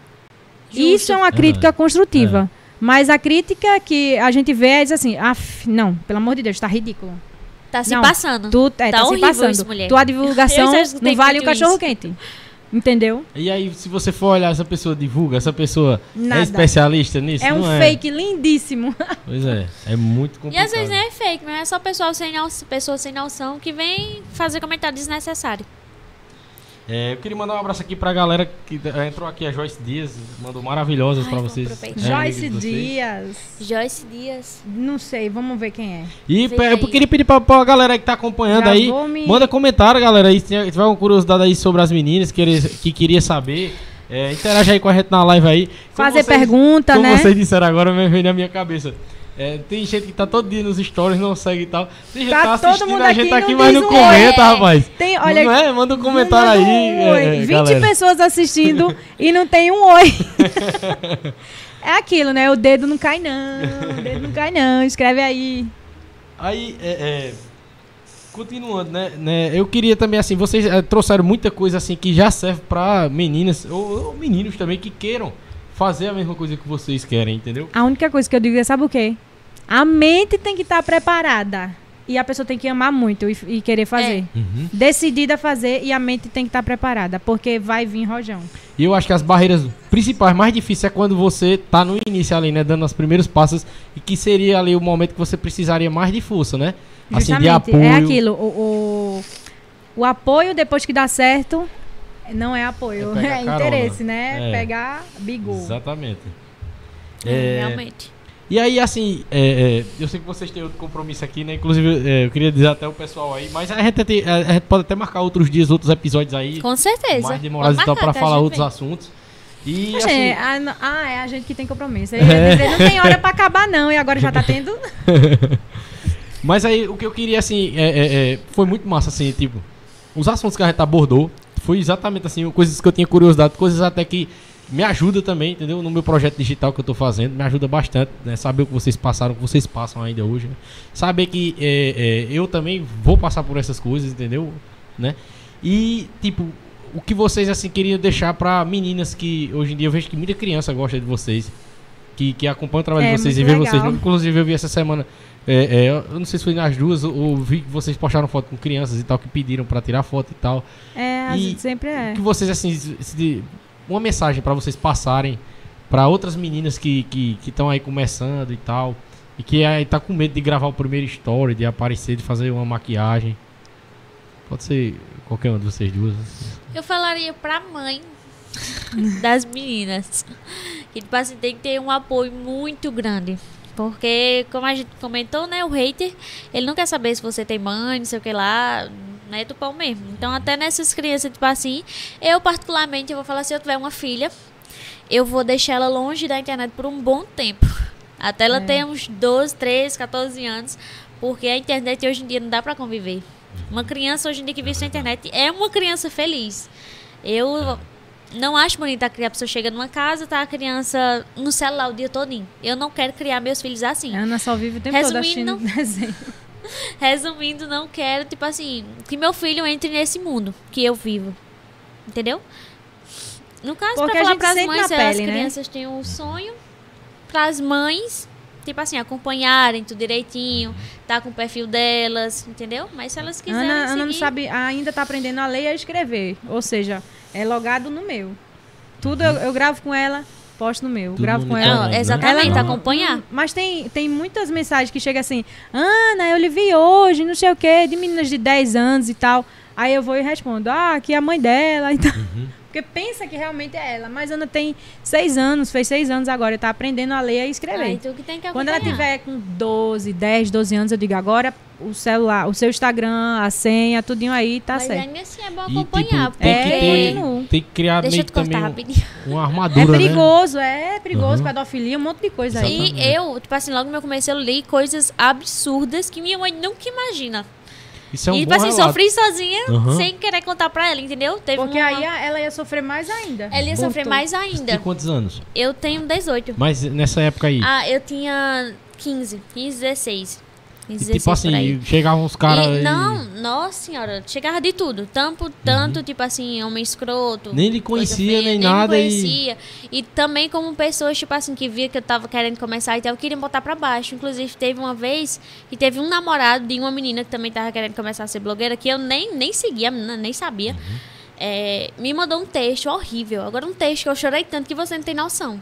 Justo. Isso é uma crítica É. construtiva. Mas a crítica que a gente vê é diz assim, "Af, não, pelo amor de Deus, tá ridículo. Tá se Não, passando. Tu é, Tá tá, se horrível passando. isso, mulher. Tua divulgação *laughs* não vale muito cachorro isso. quente. Entendeu? E aí, se você for olhar, essa pessoa divulga, essa pessoa Nada. é especialista nisso? é um não fake lindíssimo. *laughs* Pois é, é muito E complicado. às vezes nem é fake, mas é só pessoal sem noção, pessoas sem noção que vem fazer comentário desnecessário. É, eu queria mandar um abraço aqui pra galera que eh, entrou aqui, a Joyce Dias, mandou maravilhosas Ai, pra vocês. é, Joyce vocês. Dias. Joyce Dias. Não sei, vamos ver quem é. E eu queria pedir pra, pra galera que tá acompanhando Já aí, me- manda comentário, galera, aí, se tiver alguma curiosidade aí sobre as meninas que, eles- que queria saber. É, interage aí com a gente na live aí. Como Fazer vocês- pergunta, Como né? vocês disseram agora, me veio na minha cabeça. É, tem gente que tá todo dia nos stories, não segue e tal. Tem gente Tá que tá todo assistindo, a gente aqui tá mas não um comenta, oi. rapaz. Tem, olha, não é? Manda um comentário manda aí, um oi. é, 20 galera. pessoas assistindo e não tem um oi. *laughs* é aquilo, né? O dedo não cai não. O dedo não cai não. Escreve aí. Aí, é, é, continuando, né, né, Eu queria também, assim, vocês é, trouxeram muita coisa, assim, que já serve pra meninas, ou, ou meninos também, que queiram fazer a mesma coisa que vocês querem, entendeu? A única coisa que eu digo é, sabe o quê? A mente tem que estar preparada. E a pessoa tem que amar muito e, e querer fazer. Uhum. Decidida a fazer e a mente tem que estar preparada. Porque vai vir rojão. E eu acho que as barreiras principais, mais difíceis, é quando você tá no início ali, né, dando os primeiros passos, e que seria ali o momento que você precisaria mais de força, né? Assim, de Justamente. apoio. É aquilo. O, o, o apoio depois que dá certo não é apoio. É *laughs* É, interesse, né? É. Pegar bigô. Exatamente. É, É, Realmente. E aí, assim, é, é, eu sei que vocês têm outro compromisso aqui, né? Inclusive, é, eu queria dizer até o pessoal aí, mas a gente, tem- a, a gente pode até marcar outros dias, outros episódios aí, Com certeza. mais demorados e tal, marcar, pra a falar outros vem. assuntos. E, assim, ah, não- ah, é a gente que tem compromisso. *laughs* Eu ia dizer, não tem hora pra acabar, não. E agora já tá tendo. *laughs* mas aí, o que eu queria, assim, é, é, é, foi muito massa, assim, tipo, os assuntos que a gente abordou, foi exatamente assim, coisas que eu tinha curiosidade, coisas até que me ajuda também, entendeu? No meu projeto digital que eu tô fazendo, me ajuda bastante, né? Saber o que vocês passaram, o que vocês passam ainda hoje, né? Saber que é, é, eu também vou passar por essas coisas, entendeu? Né? E, tipo, o que vocês, assim, queriam deixar pra meninas que hoje em dia eu vejo que muita criança gosta de vocês, que, que acompanha o trabalho É, de vocês e vê vocês. legal. Inclusive, eu vi essa semana, é, é, eu não sei se foi nas duas, ou, vi que vocês postaram foto com crianças e tal, que pediram pra tirar foto e tal. É, a gente sempre é. O que vocês, assim, se- se- uma mensagem pra vocês passarem pra outras meninas que estão que, estão aí começando e tal, e que aí tá com medo de gravar o primeiro story, de aparecer, de fazer uma maquiagem. Pode ser qualquer uma de vocês duas. Eu falaria pra mãe das meninas. Que, tipo assim, tem que ter um apoio muito grande. Porque, como a gente comentou, né? O hater, ele não quer saber se você tem mãe, não sei o que lá. Não é do pão mesmo. Então, até nessas crianças, tipo assim, eu particularmente, eu vou falar, se eu tiver uma filha, eu vou deixar ela longe da internet por um bom tempo. *laughs* Até ela É. ter uns 12, 13, 14 anos. Porque a internet hoje em dia não dá pra conviver. Uma criança hoje em dia que vive sem internet é uma criança feliz. Eu não acho bonito a criança, a pessoa chega numa casa, tá a criança no celular o dia todinho. Eu não quero criar meus filhos assim. A Ana só vive o tempo todo Resumindo, assistindo *laughs* desenho. *laughs* Resumindo, não quero, tipo assim, que meu filho entre nesse mundo que eu vivo. Entendeu? No caso, Porque pra a falar gente pras mães, as pele, né? crianças têm um sonho. Pras mães, tipo assim, acompanharem tudo direitinho, tá com o perfil delas, entendeu? Mas se elas quiserem Ana, Ana não seguir- sabe, ainda tá aprendendo a ler e a escrever. Ou seja, é logado no meu. Tudo eu, eu gravo com ela, posto no meu. Tudo gravo com monitorado, ela. Né? exatamente, Ela não- acompanhar. Mas tem, tem muitas mensagens que chegam assim: Ana, eu lhe vi hoje, não sei o quê, de meninas de 10 anos e tal. Aí eu vou e respondo, ah, aqui é a mãe dela. *laughs* Então, Uhum. Porque pensa que realmente é ela. Mas Ana tem seis anos, fez seis anos agora, tá aprendendo a ler e escrever. Ah, então que tem que Quando ela tiver com 12, 10, 12 anos, eu digo agora o celular, o seu Instagram, a senha, tudinho aí, tá Mas certo. ainda assim é bom E, acompanhar. tipo, tem É, que ter, tem que criar Deixa meio eu que também um- uma É armadura, né? perigoso, é perigoso, Uhum. pedofilia, um monte de coisa aí. Exatamente. E eu, tipo assim, logo no meu começo eu li coisas absurdas que minha mãe nunca imagina. Isso é um e, bom tipo assim, relato. sofri sozinha, Uhum. sem querer contar pra ela, entendeu? Teve Porque uma... aí ela ia sofrer mais ainda. Ela ia sofrer mais Tem ainda. quantos anos? Eu tenho 18. Mas nessa época aí, Ah, eu tinha 15, 15, 16. 15, e 16 tipo assim, chegavam uns caras E- e Não, nossa senhora, chegava de tudo. Tanto, tanto tipo assim, homem escroto. Uhum. Nem lhe conhecia, feia, nem me nada e- conhecia. E... também como pessoas, tipo assim, que via que eu tava querendo começar e tal, queriam botar pra baixo. Inclusive, teve uma vez que teve um namorado de uma menina que também tava querendo começar a ser blogueira, que eu nem, nem seguia, a menina nem sabia. Uhum. É, me mandou um texto horrível. Agora um texto que eu chorei tanto que você não tem noção.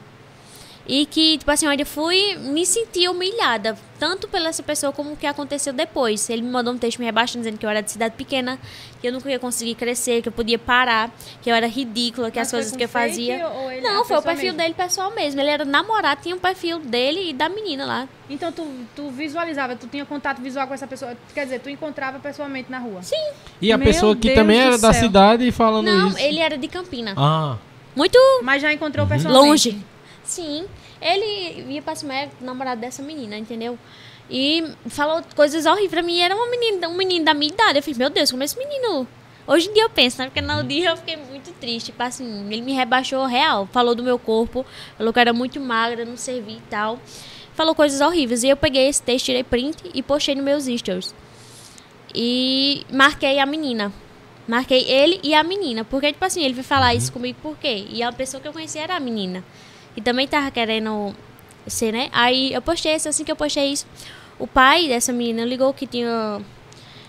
E que, tipo assim, eu fui, me senti humilhada. Tanto pela essa pessoa como o que aconteceu depois. Ele me mandou um texto me rebaixando, dizendo que eu era de cidade pequena, que eu nunca ia conseguir crescer, que eu podia parar, que eu era ridícula, que Mas as coisas que eu fazia. ou ele- Não, foi o perfil mesmo? dele pessoal mesmo. Ele era namorado, tinha o perfil dele e da menina lá. Então tu, tu visualizava, tu tinha contato visual com essa pessoa. Quer dizer, tu encontrava pessoalmente na rua. Sim. E a Meu pessoa que Deus também era da céu. cidade falando Não, isso. ele era de Campina. Ah, Muito Mas já encontrou Uhum. pessoalmente. longe. Sim. Ele ia pra cima, era namorado dessa menina, entendeu? E falou coisas horríveis pra mim. Era uma menina, um menino da minha idade. Eu falei, meu Deus, como esse menino. Hoje em dia eu penso, né? Porque no dia eu fiquei muito triste. Tipo assim, ele me rebaixou real. Falou do meu corpo, falou que eu era muito magra, não servia e tal. Falou coisas horríveis. E eu peguei esse texto, tirei print e postei nos meus stories. E marquei a menina. Marquei ele e a menina. Porque, tipo assim, ele veio falar isso comigo por quê? E a pessoa que eu conhecia era a menina. E também tava querendo ser, né? Aí eu postei isso, assim que eu postei isso. O pai dessa menina ligou que tinha,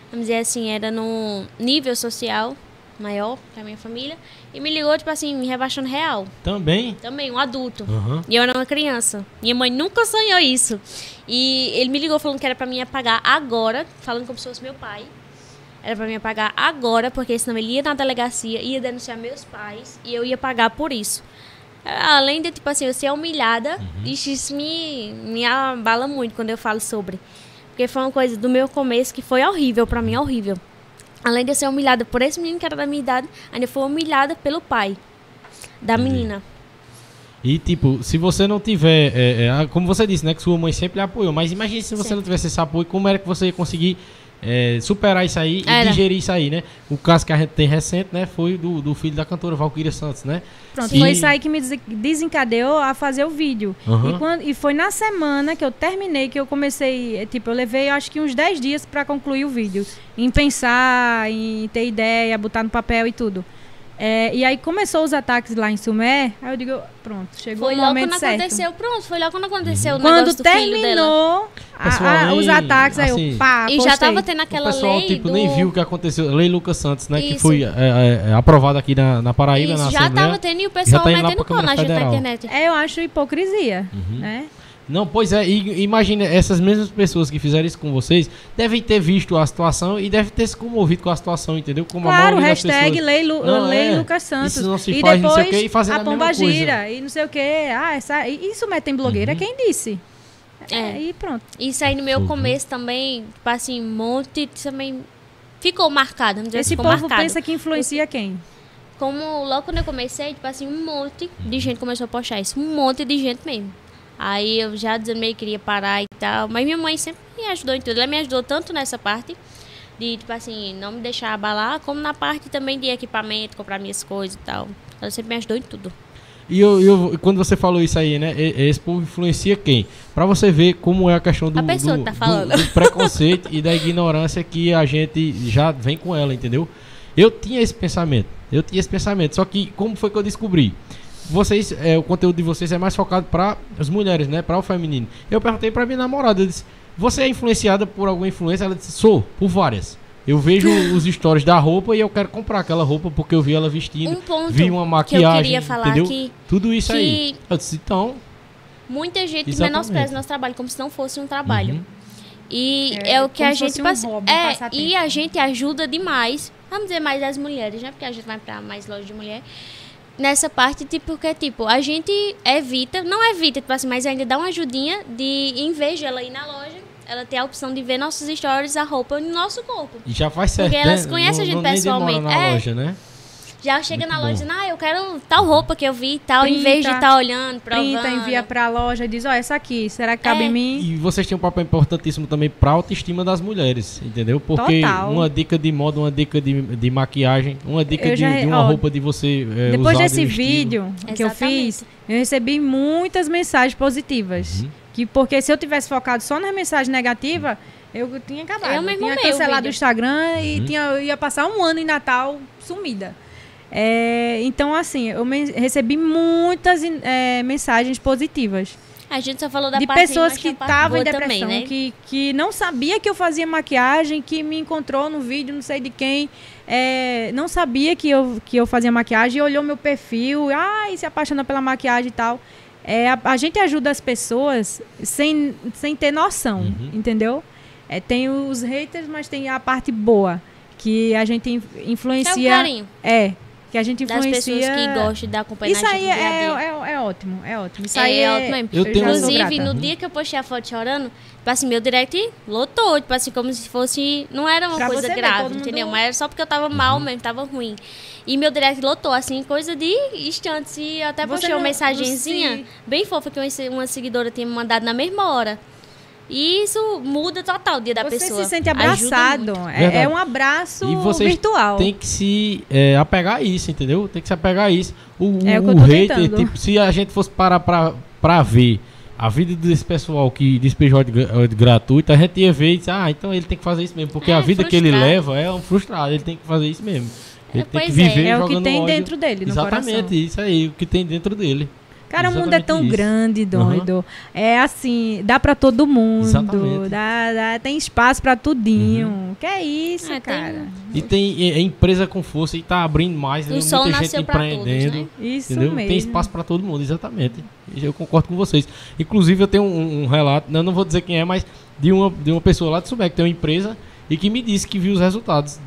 vamos dizer assim, era no nível social maior que a minha família. E me ligou, tipo assim, me rebaixando real. também? Também, um adulto. Aham. E eu era uma criança. Minha mãe nunca sonhou isso. E ele me ligou falando que era pra mim apagar agora, falando como se fosse meu pai. Era pra mim apagar agora, porque senão ele ia na delegacia, ia denunciar meus pais e eu ia pagar por isso. Além de, tipo assim, eu ser humilhada, Uhum. isso, me, me abala muito quando eu falo sobre. Porque foi uma coisa do meu começo que foi horrível, pra mim, horrível. Além de eu ser humilhada por esse menino que era da minha idade, ainda foi humilhada pelo pai da menina. E tipo, se você não tiver, é, é, como você disse, né, que sua mãe sempre lhe apoiou, mas imagine se você Sempre. não tivesse esse apoio, como era que você ia conseguir é, superar isso aí e Era. digerir isso aí, né? O caso que a gente tem recente, né, foi do, do filho da cantora Valquíria Santos, né? Pronto, foi isso aí que me des- desencadeou a fazer o vídeo. Aham. E, quando- e foi na semana que eu terminei, que eu comecei, eh, tipo, eu levei acho que uns 10 dias pra concluir o vídeo. Em pensar, em ter ideia, botar no papel e tudo. É, e aí começou os ataques lá em Sumé, aí eu digo, pronto, chegou Foi o logo momento quando certo. aconteceu, pronto, foi logo quando aconteceu o Quando negócio do filho dela. terminou a- Pessoal, a- os ataques, aí assim, eu pá, E já postei. tava tendo O aquela pessoal, lei tipo, do... nem viu o que aconteceu. Lei Lucas Santos, né, que Isso. foi é, é, é, aprovada aqui na, na Paraíba, Isso, na já Assembleia. tava tendo e o pessoal tá metendo pau na internet. É, eu acho hipocrisia, Uhum. né? Não, pois é, e imagina, essas mesmas pessoas que fizeram isso com vocês devem ter visto a situação e devem ter se comovido com a situação, entendeu? Como a Claro, das hashtag pessoas. lei, Lu, Não, lei é. Lucas Santos. Isso não se e faz, não depois sei o quê, e fazendo a a pomba gira e não sei o que. Ah, essa, isso metem blogueira, Uhum. quem disse? É. E pronto. Isso aí no meu Uhum. começo também, tipo assim, um monte também ficou marcado. Esse ficou povo marcado. pensa que influencia quem? Como logo quando eu comecei, tipo assim, um monte de gente começou a postar isso. Um monte de gente mesmo. Aí eu já desanimei, queria parar e tal. Mas minha mãe sempre me ajudou em tudo. Ela me ajudou tanto nessa parte de, tipo assim, não me deixar abalar, como na parte também de equipamento, comprar minhas coisas e tal. Ela sempre me ajudou em tudo. E eu, eu- quando você falou isso aí, né? Esse povo influencia quem? Pra você ver como é a questão do, A do, tá do- do preconceito e da ignorância que a gente já vem com ela, entendeu? Eu tinha esse pensamento. Eu tinha esse pensamento. Só que como foi que eu descobri? Vocês, é, o conteúdo de vocês é mais focado para as mulheres, né? Para o feminino. Eu perguntei para minha namorada, eu disse: "Você é influenciada por alguma influência?" Ela disse: "Sou, por várias." Eu vejo *laughs* os stories da roupa e eu quero comprar aquela roupa porque eu vi ela vestindo, Um ponto vi uma que eu maquiagem, queria falar entendeu? aqui, Tudo isso aí. que Eu disse, então, muita gente Exatamente. menospreza nosso trabalho como se não fosse um trabalho. Uhum. E É, é, o que a gente um passa- hobby, um é, e a gente ajuda demais vamos dizer mais das mulheres, né? Porque a gente vai pra mais loja de mulher. Nessa parte, tipo, porque, tipo, a gente evita, não evita, tipo assim, mas ainda dá uma ajudinha de, em vez de ela ir na loja, ela ter a opção de ver nossos stories, a roupa no nosso corpo. E já faz certo. Porque elas né? conhecem a gente Não- nem demora pessoalmente. na É. loja, né? Já chega Muito na loja bom. dizendo, ah, eu quero tal roupa que eu vi e tal, em vez de Printa, estar olhando, provando. Printa, envia pra loja e diz, ó, essa aqui, será que cabe É. em mim? E vocês têm um papel importantíssimo também pra autoestima das mulheres, entendeu? Porque Total. uma dica de moda, uma dica de, de maquiagem, uma dica Eu de, já- de uma ó, roupa de você é, Depois usar desse vídeo que eu Exatamente. fiz, eu recebi muitas mensagens positivas. Uhum. Que porque se eu tivesse focado só nas mensagens negativas, eu tinha acabado. Eu mesmo tinha cancelado o. Instagram e Uhum. tinha, eu ia passar um ano em Natal sumida. É, então, assim, eu me- recebi muitas é, mensagens positivas. A gente só falou da de parte pessoas que estavam em depressão, também, né? que, que não sabia que eu fazia maquiagem, que me encontrou no vídeo, não sei de quem, é, não sabia que eu, que eu fazia maquiagem, olhou meu perfil, ai, se apaixonou pela maquiagem e tal. É, a, a gente ajuda as pessoas sem, sem ter noção, Uhum. entendeu? É, tem os haters, mas tem a parte boa, que a gente é o influencia. carinho É, que a gente das influencia. pessoas que gostam de acompanhar Isso aí é, é, é ótimo, é ótimo. Isso É, aí é é, ótimo mesmo. Eu Inclusive, no dia que eu postei a foto chorando, tipo assim, meu direct lotou, tipo assim, como se fosse. Não era uma Pra coisa ver, grave, mundo- entendeu? Mas era só porque eu tava mal mesmo, tava ruim. E meu direct lotou, assim, coisa de instantes. E eu até Você postei uma não- mensagenzinha você- bem fofa que uma, uma seguidora tinha me mandado na mesma hora. E isso muda total o dia da Você pessoa. se sente abraçado. É, é um abraço E vocês virtual. Tem que se é, apegar a isso, entendeu? Tem que se apegar a isso. O, É o que o eu tô hater, tipo, se a gente fosse parar pra, pra ver a vida desse pessoal que despejou de, gra- de gratuito, a gente ia ver e dizer, ah, então ele tem que fazer isso mesmo. Porque É, a vida que ele frustrado. leva é um frustrado, ele tem que fazer isso mesmo. Ele É, tem que pois é. viver É o que tem ódio. dentro dele, no Exatamente, coração. isso aí, o que tem dentro dele. Cara, o mundo é Exatamente tão isso. grande, doido. É assim, dá pra todo mundo. Exatamente. Dá, dá- tem espaço pra tudinho. Que é isso, É, tem- cara. E tem é, empresa com força e tá abrindo mais, O entendeu? sol muita gente pra todos, empreendendo. né? Isso Entendeu? mesmo. Tem espaço para todo mundo, exatamente. Eu concordo com vocês. Inclusive, eu tenho um, um relato, eu não vou dizer quem é, mas de uma, de uma pessoa lá de Subec, que tem uma empresa, e que me disse que viu os resultados.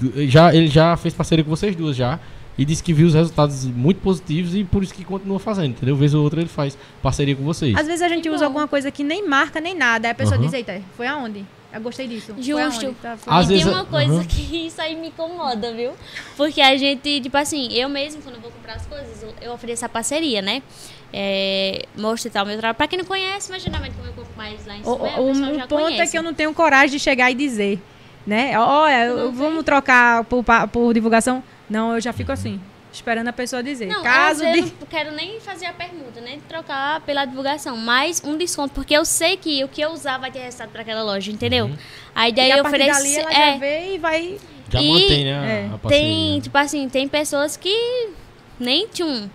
Do- Já, ele já fez parceria com vocês duas já. E disse que viu os resultados muito positivos e por isso que continua fazendo, entendeu? Vez ou outra ele faz parceria com vocês. Às vezes a gente Que usa bom. alguma coisa que nem marca nem nada. Aí a pessoa Aham. diz, eita, foi aonde? Eu gostei disso. Justo. Tá, e tem uma coisa aham. que *laughs* isso aí me incomoda, viu? Porque a gente, tipo assim, eu mesmo, quando eu vou comprar as coisas, eu, ofereço a parceria, né? É, mostro e tal meu trabalho. Pra quem não conhece, mas geralmente como eu compro mais lá em O, cima, o, o pessoal o já ponto conhece. é que eu não tenho coragem de chegar e dizer, né? Olha, Não vamos trocar por, por divulgação. Não, eu já fico assim, esperando a pessoa dizer. Não, Caso de... eu não quero nem fazer a permuta, nem trocar pela divulgação, mas um desconto, porque eu sei que o que eu usar vai ter resultado pra aquela loja, entendeu? Aí daí e a eu ofereço. dali ela é, já vê e vai... Já e- mantém, né? é. Tem, tipo assim, tem pessoas que nem tchum.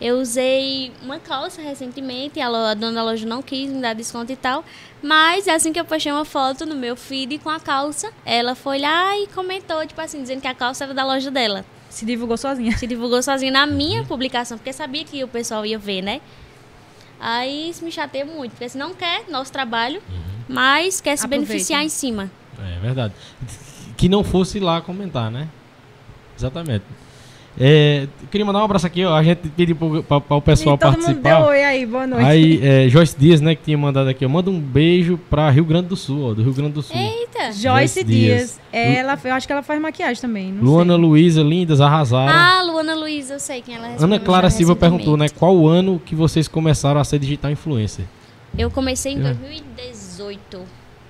Eu usei uma calça recentemente, a, dona da loja não quis me dar desconto e tal. Mas assim que eu postei uma foto no meu feed com a calça, ela foi lá e comentou, tipo assim, dizendo que a calça era da loja dela. Se divulgou sozinha. Se divulgou sozinha na minha publicação, porque sabia que o pessoal ia ver, né? Aí isso me chateia muito, porque você não quer nosso trabalho, mas quer se Aproveita. beneficiar em cima. É verdade. Que não fosse lá comentar, né? Exatamente. É, queria mandar um abraço aqui, ó. A gente pediu para o pessoal e todo mundo participar. deu oi aí, boa noite. Aí, é, Joyce Dias, né, que tinha mandado aqui, ó. Manda um beijo pra Rio Grande do Sul, ó. Do Rio Grande do Sul. Eita! Joyce Joyce Dias. Dias. Ela, eu acho que ela faz maquiagem também. Não Luana sei. Luísa, lindas, arrasaram. Ah, Luana Luiza, eu sei quem ela respondeu Ana Clara Silva perguntou, né? Qual o ano que vocês começaram a ser digital influencer? Eu comecei em É. 2018.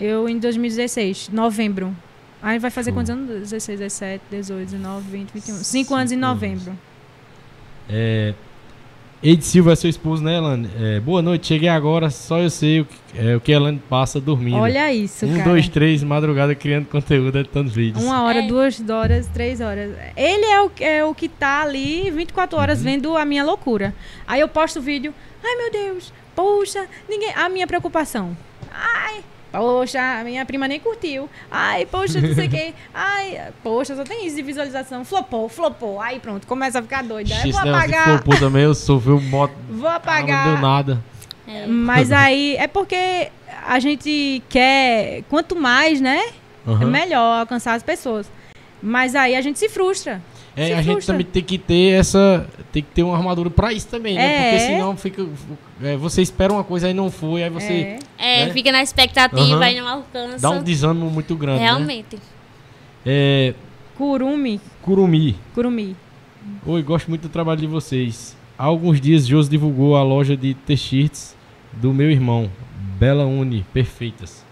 Eu em 2016, novembro. Aí vai fazer Show. quantos anos? 16, 17, 18, 19, 20, 21. Cinco anos em novembro. É, Eide Silva é seu esposo, né, Elane? É, boa noite, cheguei agora, só eu sei o que, é, o que a Elane passa dormindo. Olha isso, um, cara. dois, três, madrugada criando conteúdo, editando vídeos. Uma hora, É. duas horas, três horas. Ele é o, é o que tá ali 24 horas Uhum. vendo a minha loucura. Aí eu posto o vídeo. Ai, meu Deus. Poxa, ninguém. A minha preocupação. Ai, poxa, a minha prima nem curtiu. Ai, poxa, não sei o quê. *laughs* Ai, poxa, só tem isso de visualização. Flopou, flopou. Aí pronto, começa a ficar doida. Aí vou apagar. flopou também, eu sofri um moto. Vou Ah, apagar. não deu nada. É. Mas aí é porque a gente quer, quanto mais, né? É Aham. melhor alcançar as pessoas. Mas aí a gente se frustra. É, a gente também tem que ter essa. Tem que ter uma armadura pra isso também, né? É. Porque senão fica. é, você espera uma coisa aí não foi, aí você É. É, Né? fica na expectativa Aham. e não alcança. dá um desânimo muito grande. Né? Realmente. É, Curumi. Curumi. Curumi. Oi, gosto muito do trabalho de vocês. Há alguns dias, Josi divulgou a loja de t-shirts do meu irmão, Bela Uni, perfeitas.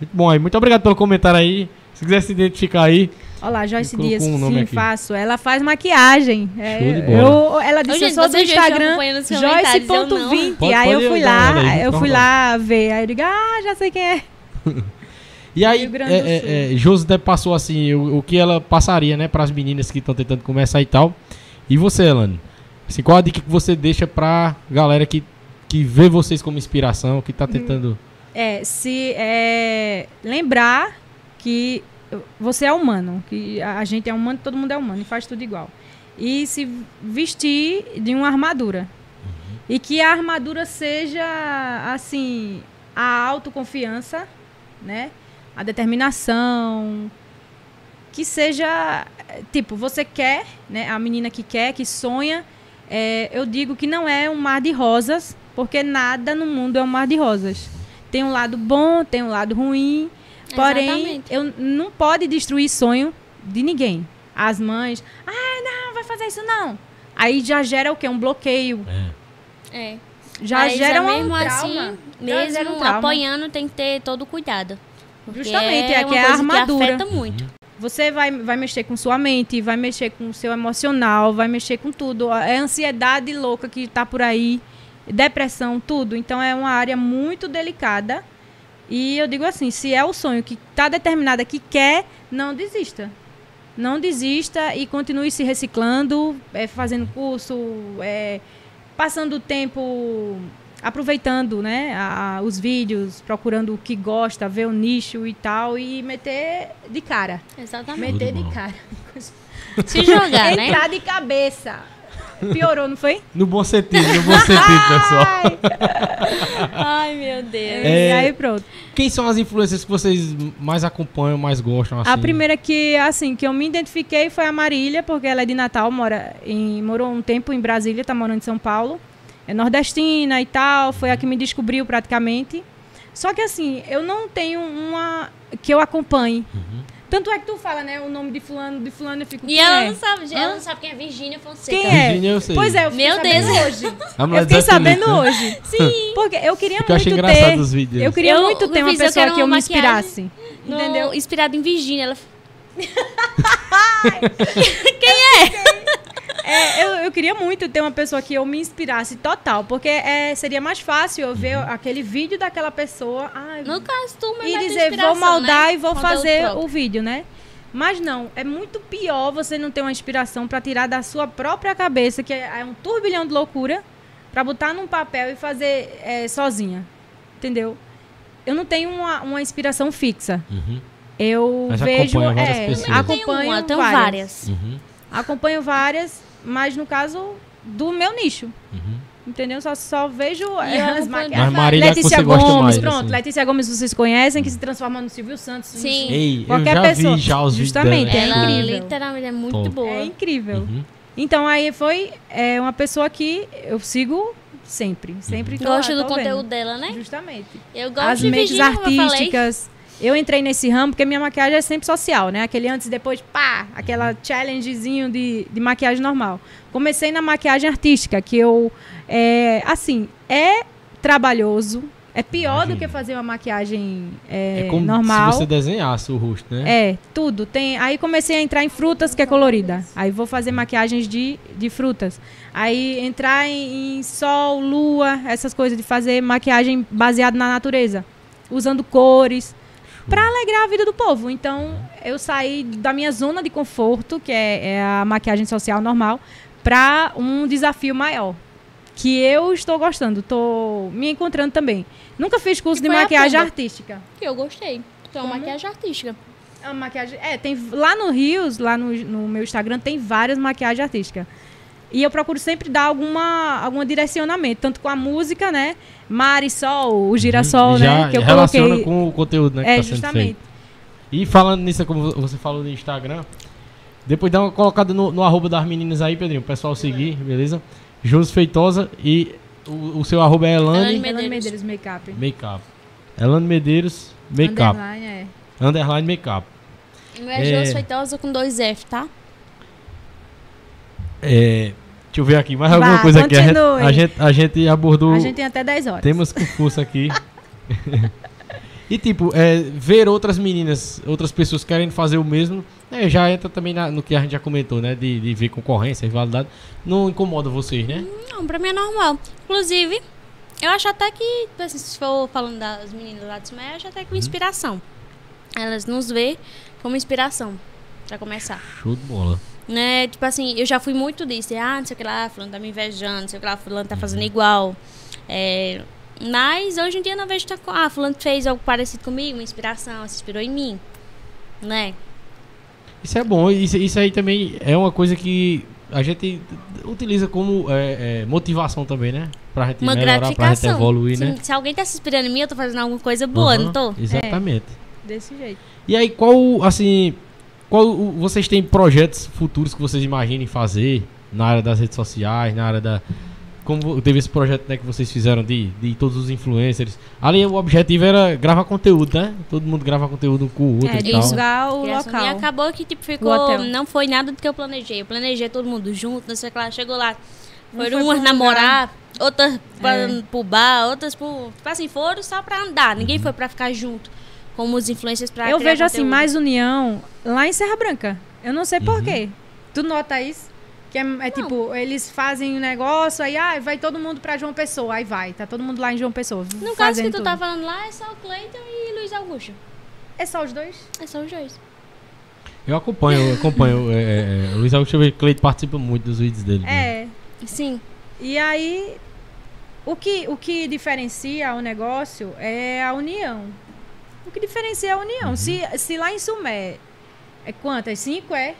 Muito bom aí, muito obrigado pelo comentário aí. Se quiser se identificar aí, Olá, Joyce Dias. um nome Sim, aqui. faço. Ela faz maquiagem. É, Show de bola. eu- ela disse, Ô, gente, eu sou do Instagram, acompanhando os comentários, eu não. Joyce.20. Pode- Aí pode eu fui lá, aí, eu fui lá ver. Aí eu digo, ah, já sei quem é. *laughs* E aí, é, é, é, passou assim, o, o que ela passaria, né, para as meninas que estão tentando começar e tal. E você, Elane? Assim, qual a dica que você deixa pra galera que, que vê vocês como inspiração, que Hum. tá tentando. É, se é, lembrar que você é humano, que a gente é humano, todo mundo é humano e faz tudo igual. E se vestir de uma armadura. E que a armadura seja, assim, a autoconfiança, né? A determinação. Que seja, tipo, você quer, né? A menina que quer, que sonha. é, eu digo que não é um mar de rosas, porque nada no mundo é um mar de rosas. Tem um lado bom, tem um lado ruim. Porém, Exatamente. eu não pode destruir sonho de ninguém. As mães, ah, não, vai fazer isso não. Aí já gera o quê? Um bloqueio. É. Já Mas gera é um mesmo trauma. assim, Já gera um mesmo trauma. apoiando, tem que ter todo o cuidado. Justamente, é que é a armadura. Que afeta muito. Você vai, vai mexer com sua mente, vai mexer com o seu emocional, vai mexer com tudo. É ansiedade louca que tá por aí, depressão, tudo. Então é uma área muito delicada. E eu digo assim, se é o sonho que tá determinada, que quer, não desista. Não desista e continue se reciclando, é, fazendo curso, é, passando o tempo aproveitando né, a- a- os vídeos, procurando o que gosta, ver o nicho e tal, e meter de cara. Exatamente. Meter de cara. Se jogar, *laughs* né? Entrar de cabeça. Piorou, não foi? No bom sentido, no bom sentido, pessoal. *laughs* Ai, meu Deus. É. E aí pronto. Quem são as influências que vocês mais acompanham, mais gostam? Assim? A primeira que, assim, que eu me identifiquei foi a Marília, porque ela é de Natal, mora em, morou um tempo em Brasília, tá morando em São Paulo. É nordestina e tal, foi a que me descobriu praticamente. Só que assim, eu não tenho uma que eu acompanhe. Uhum. Tanto é que tu fala, né, o nome de fulano, de fulano, eu fico E quem ela é? não sabe, ela Hã? não sabe quem é Virgínia Fonseca. Quem é? Virgínia, eu sei. Pois é, eu fiquei Meu sabendo Deus. hoje. *laughs* Eu fiquei sabendo hoje. Sim. Porque eu queria Porque eu achei muito ter. os vídeos. Eu queria Eu muito ter uma eu pessoa que eu me inspirasse. No- Entendeu? Inspirada em Virgínia. Ela... *laughs* *laughs* É, eu, eu queria muito ter uma pessoa que eu me inspirasse total, porque é, seria mais fácil eu ver aquele vídeo daquela pessoa ai, No caso, tu e é dizer vou inspiração, moldar né? e vou fazer o vídeo, né? Mas não, é muito pior você não ter uma inspiração pra tirar da sua própria cabeça, que é é um turbilhão de loucura, pra botar num papel e fazer é, sozinha. Entendeu? Eu não tenho uma, uma inspiração fixa. Uhum, Eu Mas vejo. acompanha várias é, pessoas. Acompanho uma, várias. várias. uhum, Acompanho várias, mas no caso do meu nicho. uhum. Entendeu? Só, só vejo eu é, as acompanho maquiagens. Mas Marília é que Letícia Gomes, mais, pronto. assim. Letícia Gomes vocês conhecem, que se transforma no Silvio Santos. no- Sim. Ei, Qualquer eu já pessoa. vi já os vídeos Justamente, é incrível. literalmente é muito Top. boa. É incrível. Uhum. Então aí foi é, uma pessoa que eu sigo sempre. Sempre tô lá, Gosto do vendo. conteúdo dela, né? Justamente. Eu gosto As de eu falei. artísticas. Eu entrei nesse ramo porque minha maquiagem é sempre social, né? Aquele antes e depois, pá, aquela challengezinho de, de maquiagem normal. Comecei na maquiagem artística, que eu, é, assim, é trabalhoso. É pior do Imagino. que fazer uma maquiagem é, É como normal. se você desenhasse o rosto, né? É, tudo. Tem, aí comecei a entrar em frutas, que é colorida. Aí vou fazer maquiagens de, de frutas. Aí entrar em, em sol, lua, essas coisas de fazer maquiagem baseada na natureza, usando cores, para alegrar a vida do povo. Então, eu saí da minha zona de conforto, que é, é a maquiagem social normal, para um desafio maior. Que eu estou gostando, estou me encontrando também. Nunca fiz curso de maquiagem artística. Que eu gostei. Então, Como? maquiagem artística. A maquiagem. É, tem. Lá no Rios, lá no, no meu Instagram, tem várias maquiagens artísticas. E eu procuro sempre dar alguma, algum direcionamento, tanto com a música, né? Mar e Sol, o girassol, Uhum. Já né? Que eu relaciona coloquei. com o conteúdo, né? Que é, tá sendo justamente. feito. E falando nisso, como você falou do Instagram, depois dá uma colocada no, no arroba das meninas aí, Pedrinho, o pessoal seguir, beleza? Josi Feitosa e o, o seu arroba é Elane Elane Medeiros. Elane Medeiros Makeup. Makeup. Elane Medeiros Makeup. Underline, é. Underline Makeup. O meu é É. Jos Feitosa com dois F, tá? É, deixa eu ver aqui, mais Vá, alguma coisa aqui. A gente, continue. a, gente, abordou. A gente tem até 10 horas. Temos força aqui. *laughs* e tipo, é, ver outras meninas, outras pessoas querendo fazer o mesmo, é, já entra também na- no que a gente já comentou, né? De, de ver concorrência, rivalidade. Não incomoda vocês, né? Não, pra mim é normal. Inclusive, eu acho até que, assim, se for falando das meninas lá de Sumé, eu acho até que uma inspiração. Elas nos vê como inspiração, pra começar. Show de bola. Né? Tipo assim, eu já fui muito disso. Ah, não sei o que lá, fulano tá me invejando, não sei o que lá, fulano tá fazendo igual. É, mas hoje em dia eu não vejo... tá com- Ah, fulano fez algo parecido comigo, uma inspiração, se inspirou em mim. Né? Isso é bom, isso, isso aí também é uma coisa que a gente utiliza como é, é, motivação também, né? Pra gente Uma melhorar, pra gente evoluir, se, né? se alguém tá se inspirando em mim, eu tô fazendo alguma coisa boa, Aham, não tô? Exatamente. Desse jeito. E aí, qual, assim, qual o- vocês têm projetos futuros que vocês imaginem fazer na área das redes sociais, na área da como teve esse projeto né, que vocês fizeram de, de todos os influencers. Ali o objetivo era gravar conteúdo, né? Todo mundo grava conteúdo com o outro É, e tal. divulgar o Criação. E local. acabou que tipo, ficou. Não foi nada do que eu planejei. Eu planejei todo mundo junto, não sei o que lá. Chegou lá. Foram umas um namorar, outras pra, É. pro bar, outras pro. Tipo assim, foram só pra andar. Ninguém foi pra ficar junto com os influencers pra Eu criar vejo assim, conteúdo. mais união lá em Serra Branca. Eu não sei Uhum. por quê. Tu nota isso? Que é, é tipo, eles fazem um negócio, aí ah, vai todo mundo pra João Pessoa. Aí vai, tá todo mundo lá em João Pessoa. No caso que tu tudo. tá falando lá, é só o Cleiton e Luiz Augusto. É só os dois? É só os dois. Eu acompanho, eu acompanho. é, é, o Luiz Augusto Cleito participa muito dos vídeos dele. né? É. Sim. E aí, o que, o que diferencia o negócio é a união. O que diferencia é a união. Uhum. Se, se lá em Sumé é quantas? Cinco é?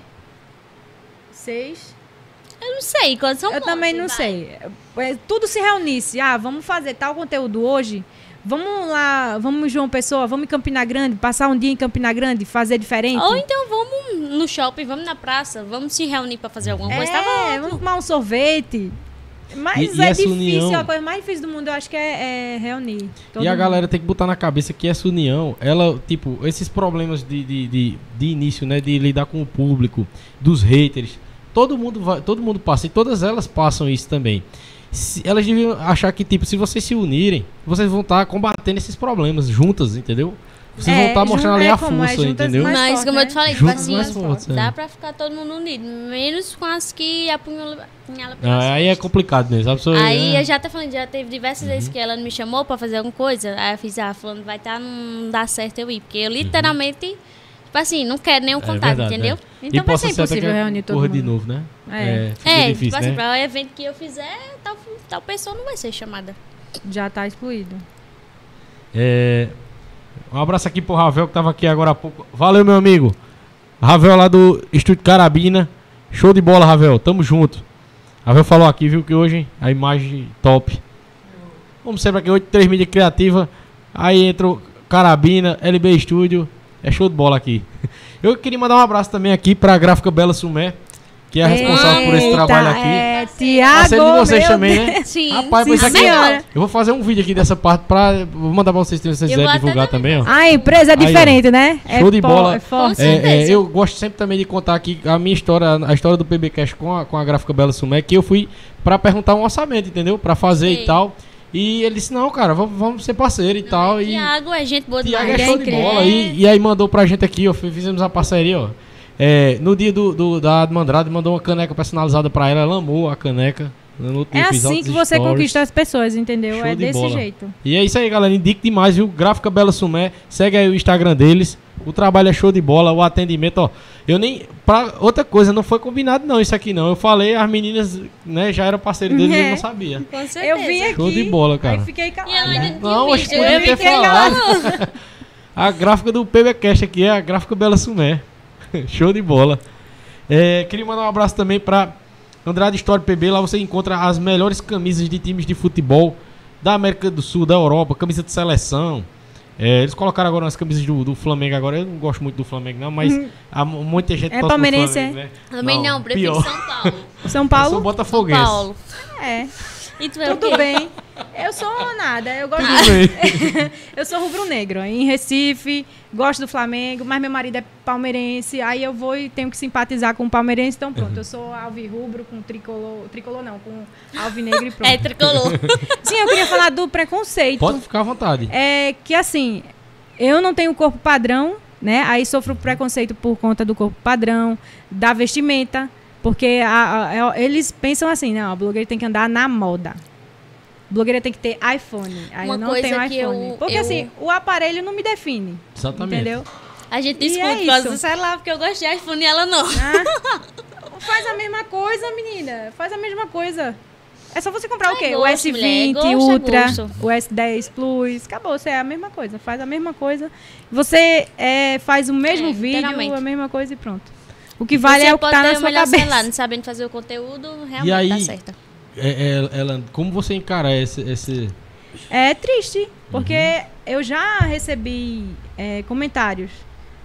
Seis? Eu não sei quantos são Eu também não vai. sei. É, tudo se reunisse. Ah, vamos fazer tal conteúdo hoje. Vamos lá, vamos em João Pessoa, vamos em Campina Grande, passar um dia em Campina Grande, fazer diferente. Ou então vamos no shopping, vamos na praça, vamos se reunir pra fazer alguma coisa. é, Tava vamos tomar um sorvete. Mas E- e é essa difícil, união- a coisa mais difícil do mundo, eu acho que é, é reunir. E a mundo. galera tem que botar na cabeça que essa união, ela, tipo, esses problemas de, de, de, de início, né? De lidar com o público, dos haters, todo mundo vai, todo mundo passa, e todas elas passam isso também. Se- elas deviam achar que, tipo, se vocês se unirem, vocês vão estar combatendo esses problemas juntas, entendeu? Vocês vão É, estar mostrando ali é a como é, força, entendeu? mais Mas forte, como eu né? te falei, tipo assim, mais fortes, dá é. pra ficar todo mundo unido. Menos com as que apunhalam Ah, aí é complicado mesmo. Pessoa, Aí é, eu já até falando, já teve diversas Uhum. vezes que ela me chamou pra fazer alguma coisa. Aí eu fiz, ah, falando, vai tá, não dá certo eu ir. Porque eu literalmente, tipo assim, não quero nenhum Uhum. É contato, verdade, entendeu? e Então vai possa ser impossível reunir todo mundo. de novo, né? É. É, difícil, tipo assim, né? pra o evento que eu fizer, tal, tal pessoa não vai ser chamada. Já tá excluído. É, um abraço aqui pro Ravel que tava aqui agora há pouco. Valeu, meu amigo. Ravel lá do Estúdio Carabina. Show de bola, Ravel. Tamo junto. Ravel falou aqui, viu, que hoje a imagem top. Como sempre aqui, 83 mídia criativa. Aí entrou Carabina, LB Studio. É show de bola aqui. *laughs* Eu queria mandar um abraço também aqui pra Gráfica Bela Sumé, que é a responsável por esse Eita, trabalho aqui. É, Tiago, Parceiro de vocês também, Deus. né? Sim, Rapaz, sim, pois aqui, senhora. eu vou fazer um vídeo aqui dessa parte pra. Vou mandar pra vocês se vocês quiserem divulgar também, ó. A empresa é Aí, diferente, né? Show é de bola. É É, é, eu gosto sempre também de contar aqui a minha história, a história do PBcast com a, com a gráfica Bela Sumé, que eu fui pra perguntar um orçamento, entendeu? Pra fazer Sei. e tal. E ele disse, não, cara, vamos, vamos ser parceiro e tal. E Tiago é gente boa Tiago demais. é é show de incrível. bola. E, e aí mandou pra gente aqui, ó, fizemos a parceria, ó. É, no dia do, do, da Adma Andrade, mandou uma caneca personalizada pra ela, ela amou a caneca. No outro É assim que você stories. conquista as pessoas, entendeu? Show é de desse bola. jeito. E é isso aí, galera. Indique demais, viu? Gráfica Bela Sumé. Segue aí o Instagram deles. O trabalho é show de bola, o atendimento, ó. Eu nem. Pra outra coisa, não foi combinado, não, isso aqui não. Eu falei, as meninas, né, já eram parceiras deles, É. eu não sabia. Com certeza. Eu vim aqui. Show de bola, cara. Aí fiquei E tinha Não, acho que Eu podia ter falado. *laughs* A gráfica do PBcast aqui é a gráfica Bela Sumé. *laughs* Show de bola. É, queria mandar um abraço também pra Andrade Store PB. Lá você encontra as melhores camisas de times de futebol da América do Sul, da Europa, camisa de seleção. É, eles colocaram agora nas camisas do, do Flamengo agora. Eu não gosto muito do Flamengo, não, mas há mu- muita gente É palmeirense, Flamengo, é? né? Também não, prefiro pior. São Paulo. São Eu sou Paulo? botafoguense. Paulo. É. E tu é o Tudo quê? bem. Eu sou nada. Eu gosto Tudo bem. *laughs* Eu sou rubro-negro. Em Recife, gosto do Flamengo, mas meu marido é palmeirense. Aí eu vou e tenho que simpatizar com o palmeirense. Então pronto, eu sou alvirrubro com tricolor. Tricolor não, com alvinegro e pronto. É tricolor. *laughs* Sim, eu queria falar do preconceito. Pode ficar à vontade. É que assim, eu não tenho corpo padrão, né? Aí sofro preconceito por conta do corpo padrão, da vestimenta. Porque a- a- eles pensam assim, não, a blogueira tem que andar na moda. Blogueira tem que ter iPhone. Aí Uma eu não coisa tenho iPhone. eu- Porque eu- assim, o aparelho não me define. Exatamente. Entendeu? A gente discute é por causa isso. do celular, porque eu gosto de iPhone e ela não. Ah, faz a mesma coisa, menina. Faz a mesma coisa. É só você comprar o É quê? gosto, o S20, mulher, é gosto, é Ultra, gosto. o S10 Plus. Acabou, você é a mesma coisa. Faz a mesma coisa. Você é, faz o mesmo É, vídeo, a mesma coisa e pronto. O que vale Você é o que pode tá ter na o sua melhor cabeça. celular, não sabendo fazer o conteúdo, realmente E aí- tá certa. É, é, Ela, como você encara esse. esse... É triste, porque Uhum. eu já recebi é, comentários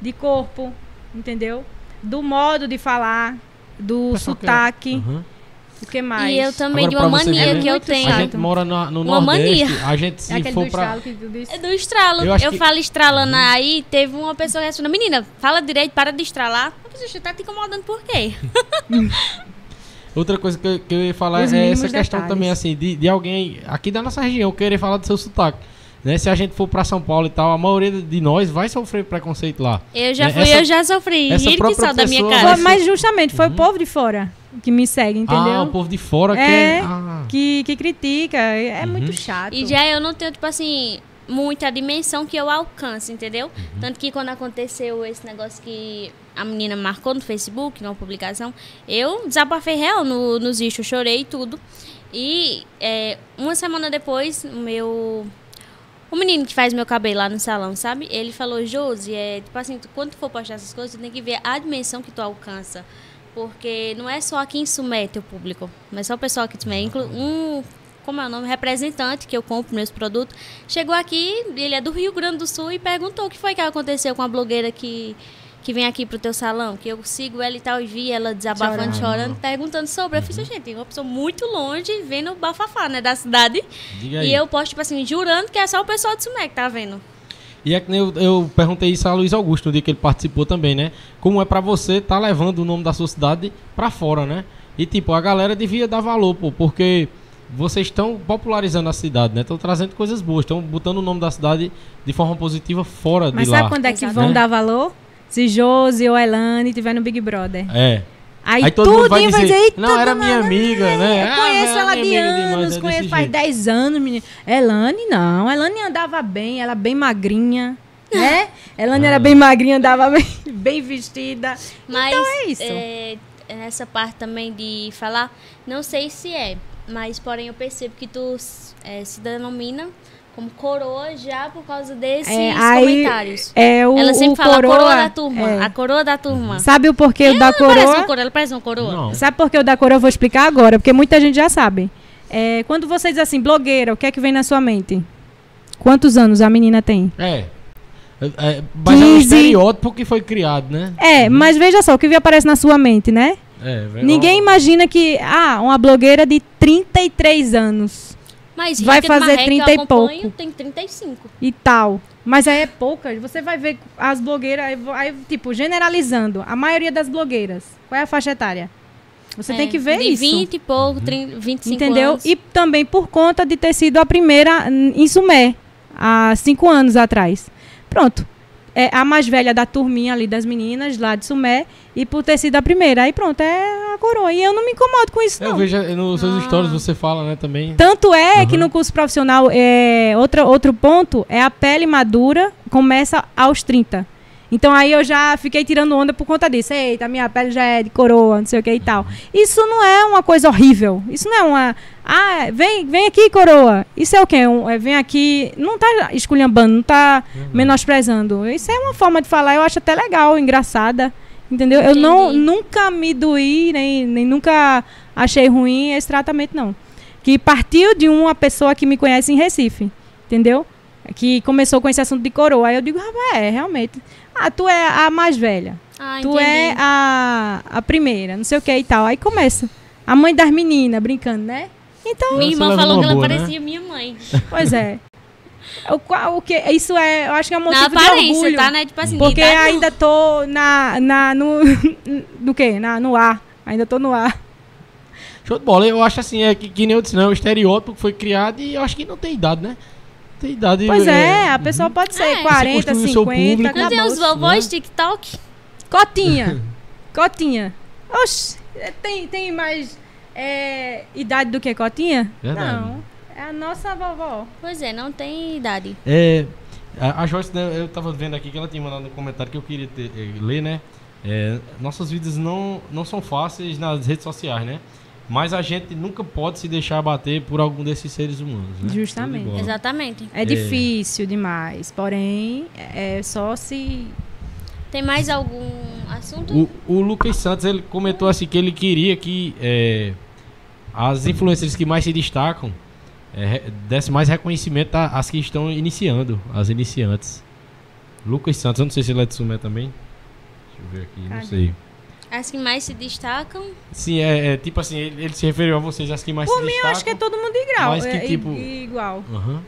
de corpo, entendeu? Do modo de falar, do Pessoal que- sotaque, Uhum. o que mais? E eu também, Agora, de uma mania ver, que eu muito tenho. A gente mora na- no Uma Nordeste. mania. A gente, se é for do pra. estralo que tu disse. É do estralo. Eu Eu, que- falo estralando aí, teve uma pessoa que respondeu, menina, fala direito, para de estralar. "Você tá te incomodando por quê? *laughs* Outra coisa que eu, que eu ia falar Os é essa questão detalhes. também, assim, de, de alguém aqui da nossa região querer falar do seu sotaque. Né? Se a gente for pra São Paulo e tal, a maioria de nós vai sofrer preconceito lá. Eu já Né, fui, essa- eu já sofri. essa Rir que só da minha cara. Foi- mas justamente foi o povo de fora que me segue, entendeu? Ah, o povo de fora É, quer. Ah, que, que critica. É Uhum. muito chato. E já eu não tenho, tipo assim, muita dimensão que eu alcance, entendeu? Uhum. Tanto que quando aconteceu esse negócio que a menina marcou no Facebook, numa publicação, eu desabafei real no, nos issues, chorei tudo. E é, uma semana depois, o meu. O menino que faz meu cabelo lá no salão, sabe? Ele falou, Josi, é tipo assim, tu, quando tu for postar essas coisas, tu tem que ver a dimensão que tu alcança. Porque não é só aqui em Sumé teu público. Não é só o pessoal aqui em Sumé. Inclu um, como é o nome? Representante que eu compro meus produtos. Chegou aqui, ele é do Rio Grande do Sul e perguntou o que foi que aconteceu com a blogueira que, que vem aqui pro teu salão. Que eu sigo ela e tal, e vi ela desabafando, Chorando. chorando, perguntando sobre. Eu fiz, gente, uma pessoa muito longe vendo o bafafá, né, da cidade. diga aí. E eu posto, tipo assim, jurando que é só o pessoal de Sumé que tá vendo. E é eu, eu perguntei isso a Luiz Augusto no dia que ele participou também, né? Como é pra você tá levando o nome da sua cidade pra fora, né? E tipo, a galera devia dar valor, pô, porque vocês estão popularizando a cidade, né? Estão trazendo coisas boas, estão botando o nome da cidade de forma positiva fora Mas de lá. sabe quando é que Exato. vão Né? dar valor? Se Josi ou Elane tiver no Big Brother. É. Aí, Aí todo mundo vai dizer, "Eita, não, era minha amiga, né? Eu Ah, conheço era ela de anos, é conheço desse faz jeito. 10 anos, menina. Elane não, Elane andava bem, ela bem magrinha, *laughs* né? Elane Ah. era bem magrinha, andava bem, *laughs* bem vestida. Mas Então é isso. é, nessa parte também de falar, não sei se é, mas porém eu percebo que tu é, se denomina como coroa já por causa desses É, aí, comentários. É, o, ela sempre o fala coroa, a coroa da turma, é. a coroa da turma. Sabe o porquê o da Ela não parece uma coroa? coroa, ela parece uma coroa. Não. Sabe por que o da coroa eu vou explicar agora? Porque muita gente já sabe. É, quando você diz assim, blogueira, o que é que vem na sua mente? Quantos anos a menina tem? É. É, é, mas é um 15. estereótipo que foi criado, né? É, mas veja só, o que aparece na sua mente, né? É, Ninguém imagina que, ah, uma blogueira de 33 anos Mas Vai Rica fazer Marreca, 30 eu e pouco. Tem 35. e tal. Mas aí é poucas. Você vai ver as blogueiras, aí, aí, tipo, generalizando. A maioria das blogueiras. Qual é a faixa etária? Você É, tem que ver de isso. 20 e pouco, 30, 25 Entendeu? anos. E também por conta de ter sido a primeira em Sumé, há cinco anos atrás. Pronto. É a mais velha da turminha ali das meninas, lá de Sumé, e por ter sido a primeira. Aí pronto, é a coroa. E eu não me incomodo com isso, Eu não. vejo é, nos seus Ah. stories você fala, né, também. Tanto é que Uhum. no curso profissional, é, outra, outro ponto é a pele madura começa aos 30. Então aí eu já fiquei tirando onda por conta disso. Eita, minha pele já é de coroa, não sei o que e tal. Isso não é uma coisa horrível. Isso não é uma. Ah, vem, vem aqui, coroa. Isso é o quê? Um, é, vem aqui. Não tá esculhambando, não tá menosprezando. Isso é uma forma de falar, eu acho até legal, engraçada. Entendeu? Eu não, Entendi. nunca me doí, nem, nem nunca achei ruim esse tratamento, não que partiu de uma pessoa que me conhece em Recife, entendeu? que começou com esse assunto de coroa. Aí eu digo, rapaz, é, realmente. Ah, tu é a mais velha. Ah, tu é entendi. a, a primeira, não sei o que e tal. Aí começa. A mãe das meninas brincando, né? Então, Minha irmã falou que ela boa, né? parecia minha mãe. *laughs* pois é. O, qual- o que, isso é, eu acho que é um motivo Na de orgulho. tá, né? Tipo assim, Porque não. ainda tô na, na no, *laughs* no quê? Na, no ar. Ainda tô no ar. Show de bola. Eu acho assim, é que, que nem eu disse, não, o estereótipo que foi criado e eu acho que não tem idade, né? Tem idade. Pois é, a pessoa uhum. pode ser É. 40, Você construiu o seu 50, público. Não tem os vovôs né? TikTok? Cotinha. *laughs* Cotinha. Oxi, é, tem, tem mais é, idade do que Cotinha? Verdade. Não. É a nossa vovó. Pois é, não tem idade. É, a, a Joyce, né, eu tava vendo aqui que ela tinha mandado um comentário que eu queria ter- eh, ler, né? É, nossas vidas não, não são fáceis nas redes sociais, né? Mas a gente nunca pode se deixar abater por algum desses seres humanos, né? Justamente. Exatamente. É, difícil demais. Porém, é só se. Tem mais algum assunto? O, o Lucas Santos, ele comentou assim que ele queria que é, as influencers que mais se destacam é, desse mais reconhecimento às que estão iniciando, as iniciantes. Lucas Santos, eu não sei se ele é de Sumé também. Deixa eu ver aqui, não Cadê? sei. As que mais se destacam. Sim, é, é, tipo assim, ele, ele se referiu a vocês, as que mais Por se mim, eu destacam. acho que é todo mundo igual. Mas que é, tipo- igual. Aham.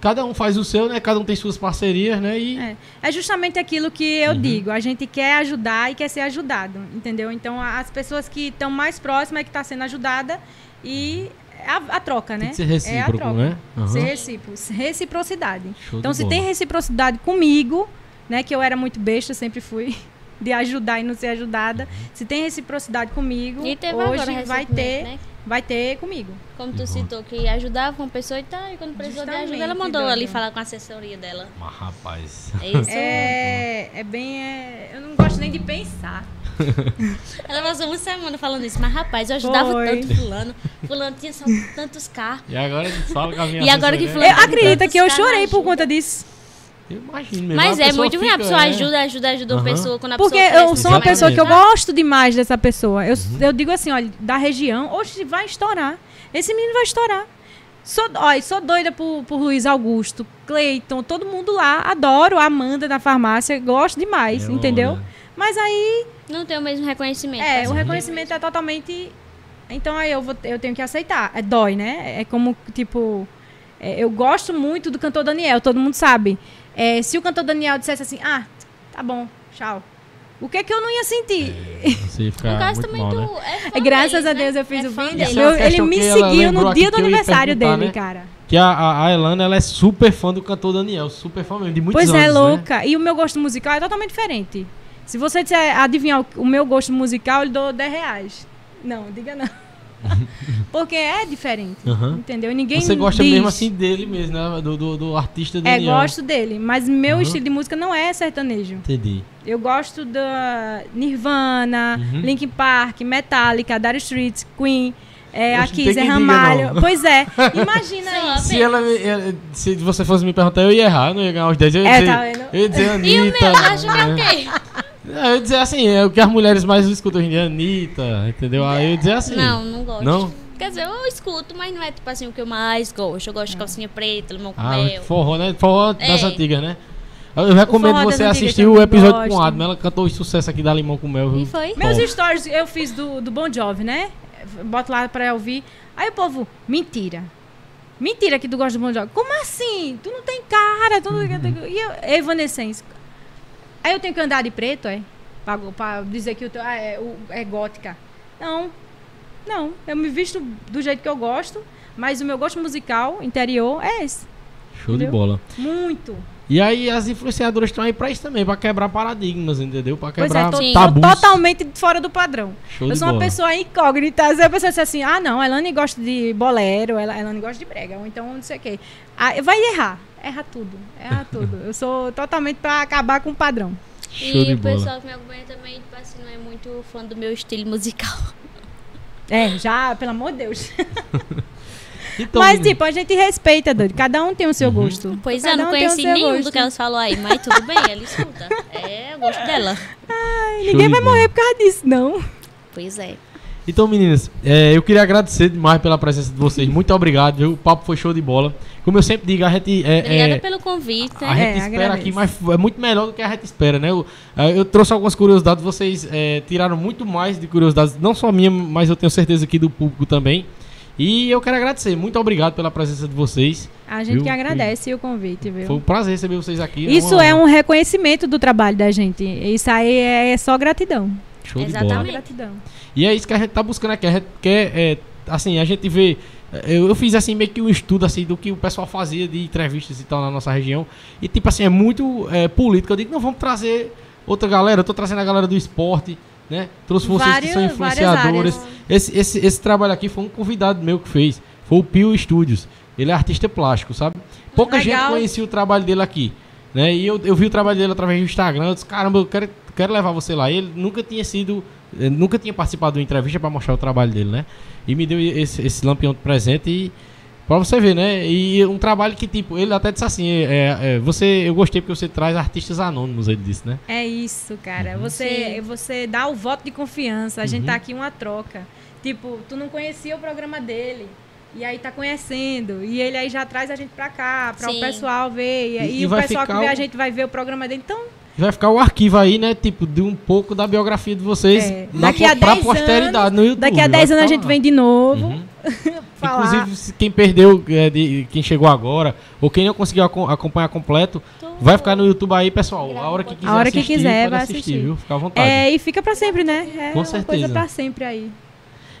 Cada um faz o seu, né? Cada um tem suas parcerias, né? E É. É justamente aquilo que eu Uhum. digo. A gente quer ajudar e quer ser ajudado, entendeu? Então, as pessoas que estão mais próximas é que está sendo ajudada e é a, a troca, tem né? que ser é a recíproco, troca. né? Aham. Ser recíproco. Reciprocidade. Show Então, se bola. tem reciprocidade comigo, né? Que eu era muito besta, sempre fui de ajudar e não ser ajudada. Se tem reciprocidade comigo, E teve hoje agora vai ter, né? vai ter comigo. Como Que tu citou que ajudava uma pessoa e tá, e quando precisou de ajuda, ela Justamente, mandou ali falar com a assessoria dela. Mas rapaz. É *laughs* isso. É, é bem. é, eu não gosto nem de pensar. *laughs* Ela passou uma semana falando isso, mas rapaz, eu ajudava Foi. tanto fulano. Fulano tinha só tantos carros. E agora fala com a minha E agora que. Eu Fulano- acredita que eu chorei por conta disso. Eu imagino mesmo. Mas a é muito ruim, a pessoa é. ajuda, ajuda, ajuda a Aham. pessoa quando a Porque pessoa eu sou uma Exatamente. pessoa que eu gosto demais dessa pessoa. Eu, Uhum. eu digo assim, olha, da região, hoje vai estourar. Esse menino vai estourar. Sou, olha, sou doida por, por Luiz Augusto, Cleiton, todo mundo lá. Adoro a Amanda da farmácia, gosto demais, É entendeu? onda. Mas aí, Não tem o mesmo reconhecimento. é, o reconhecimento é totalmente. Então aí eu, vou, eu tenho que aceitar. É dói, né? É como, tipo. é, eu gosto muito do cantor Daniel, todo mundo sabe. É, se o cantor Daniel dissesse assim, ah, tá bom, tchau. O que é que eu não ia sentir? Você fica No caso muito mal, né? é É, Graças deles, a né? Deus eu fiz É o vídeo. é Ele, me seguiu no dia do aniversário dele, né? cara. Que a, a, a Elana, ela é super fã do cantor Daniel. Super fã mesmo, de muitos Pois anos, é, né? louca. E o meu gosto musical é totalmente diferente. Se você disser adivinhar o, o meu gosto musical, eu lhe dou 10 reais. Não, diga não. *laughs* Porque é diferente. Aham. Entendeu? E ninguém Você gosta diz. mesmo assim dele mesmo, né? Do, do, do artista É, Daniel. gosto dele. Mas meu Aham. estilo de música não é sertanejo. Entendi. Eu gosto da Nirvana, Uhum. Linkin Park, Metallica, Dire Straits, Queen, é, a que é diga, Ramalho. não. Pois é, *laughs* imagina isso. Se, ela, ela- se você fosse me perguntar, eu ia errar, eu não ia ganhar os 10. Eu ia É, dizer, tá vendo? eu ia dizer Anitta. E o meu, acho que é o quê? *laughs* Não, eu ia dizer assim, é o que as mulheres mais escutam hoje em dia, Anitta, entendeu? Aí eu ia dizer assim. Não, não gosto. Não? Quer dizer, eu escuto, mas não é tipo assim o que eu mais gosto. Eu gosto de calcinha preta, limão com Ah, mel. forró, né? Forró das É. antigas, né? Eu recomendo das você assistir o episódio com gosto. a Adma. Ela cantou o sucesso aqui da Limão com Mel. E viu? foi? Meus stories eu fiz do, do Bon Jovi, né? Boto lá pra ouvir. Aí o povo, mentira. Mentira que tu gosta do Bon Jovi. Como assim? Tu não tem cara. Tu não... E eu, Evanescence. Aí eu tenho que andar de preto, é? Pra, pra dizer que o teu, ah, é, o- é gótica. Não. Não. Eu me visto do jeito que eu gosto. Mas o meu gosto musical interior é esse. Show de Entendeu? bola. Muito. E aí as influenciadoras estão aí pra isso também, pra quebrar paradigmas, entendeu? Pra Pois quebrar é, tô, tabus. totalmente fora do padrão. Show eu de sou uma bola. pessoa incógnita. Se a pessoa disser assim, ah, não, a Elane gosta de bolero, ela, a Elane gosta de brega, ou então não sei o quê. Ah, vai errar. Erra tudo. Erra tudo. Eu sou totalmente pra acabar com o padrão. Show e o bola. pessoal que me acompanha também, tipo assim, não é muito fã do meu estilo musical. É, já, pelo amor de Deus. *laughs* Então, Mas, tipo, a gente respeita, doido. Cada um tem o seu Uhum. gosto. Pois é, Cada não um conheci nenhum gosto. do que elas falou aí, mas tudo bem, ela escuta. É o gosto dela. Ai, ninguém vai bola. morrer por causa disso, não. Pois é. Então, meninas, é, eu queria agradecer demais pela presença de vocês. Muito obrigado, viu? O papo foi show de bola. Como eu sempre digo, a gente. É, Obrigada é, pelo convite. a gente É, espera agradeço. aqui, mas é muito melhor do que a gente espera, né? Eu, eh, eu trouxe algumas curiosidades, vocês eh, tiraram muito mais de curiosidades, não só minha, mas eu tenho certeza aqui do público também. E eu quero agradecer, muito obrigado pela presença de vocês. A gente Viu? que agradece o convite, viu? Foi um prazer receber vocês aqui. Isso uma- é um reconhecimento do trabalho da gente. Isso aí é só gratidão. show de Exatamente. bola. Amém. Gratidão. E é isso que a gente tá buscando aqui. A gente quer, é, assim, a gente vê. Eu, eu fiz assim meio que um estudo assim do que o pessoal fazia de entrevistas e tal na nossa região. E tipo assim, é muito é, político. Eu digo, não, vamos trazer outra galera. Eu tô trazendo a galera do esporte, né? Trouxe vocês que são influenciadores. Esse, esse, esse trabalho aqui foi um convidado meu que fez. Foi o Pio Studios. Ele é artista plástico, sabe? Pouca Legal. gente conhecia o trabalho dele aqui. Né? E eu, eu vi o trabalho dele através do Instagram. Eu disse, caramba, eu quero, quero levar você lá. Ele nunca tinha sido. Eh, Nunca tinha participado de uma entrevista para mostrar o trabalho dele, né? E me deu esse, esse lampião de presente e. Pra você ver, né? E um trabalho que, tipo, ele até disse assim: é, é, você, eu gostei porque você traz artistas anônimos, ele disse, né? É isso, cara. Uhum. Você, Sim. você dá o voto de confiança. A gente Uhum. tá aqui uma troca. Tipo, tu não conhecia o programa dele. E aí tá conhecendo. E ele aí já traz a gente pra cá, pra Sim. o pessoal ver. E, E- e o pessoal que vê o- a gente vai ver o programa dele. Então, Vai ficar o arquivo aí, né? Tipo, de um pouco da biografia de vocês É. na, Daqui a pra 10 posteridade no YouTube. daqui a vai 10 anos a gente vem de novo Uhum. *laughs* Inclusive, quem perdeu, é, de- quem chegou agora, ou quem não conseguiu aco- acompanhar completo, Tô- vai ficar no YouTube aí, pessoal. A hora que quiser A hora que assistir, quiser, vai assistir, assistir. viu? Fica à vontade. É, e fica pra sempre, né? É Com uma certeza. coisa pra sempre aí.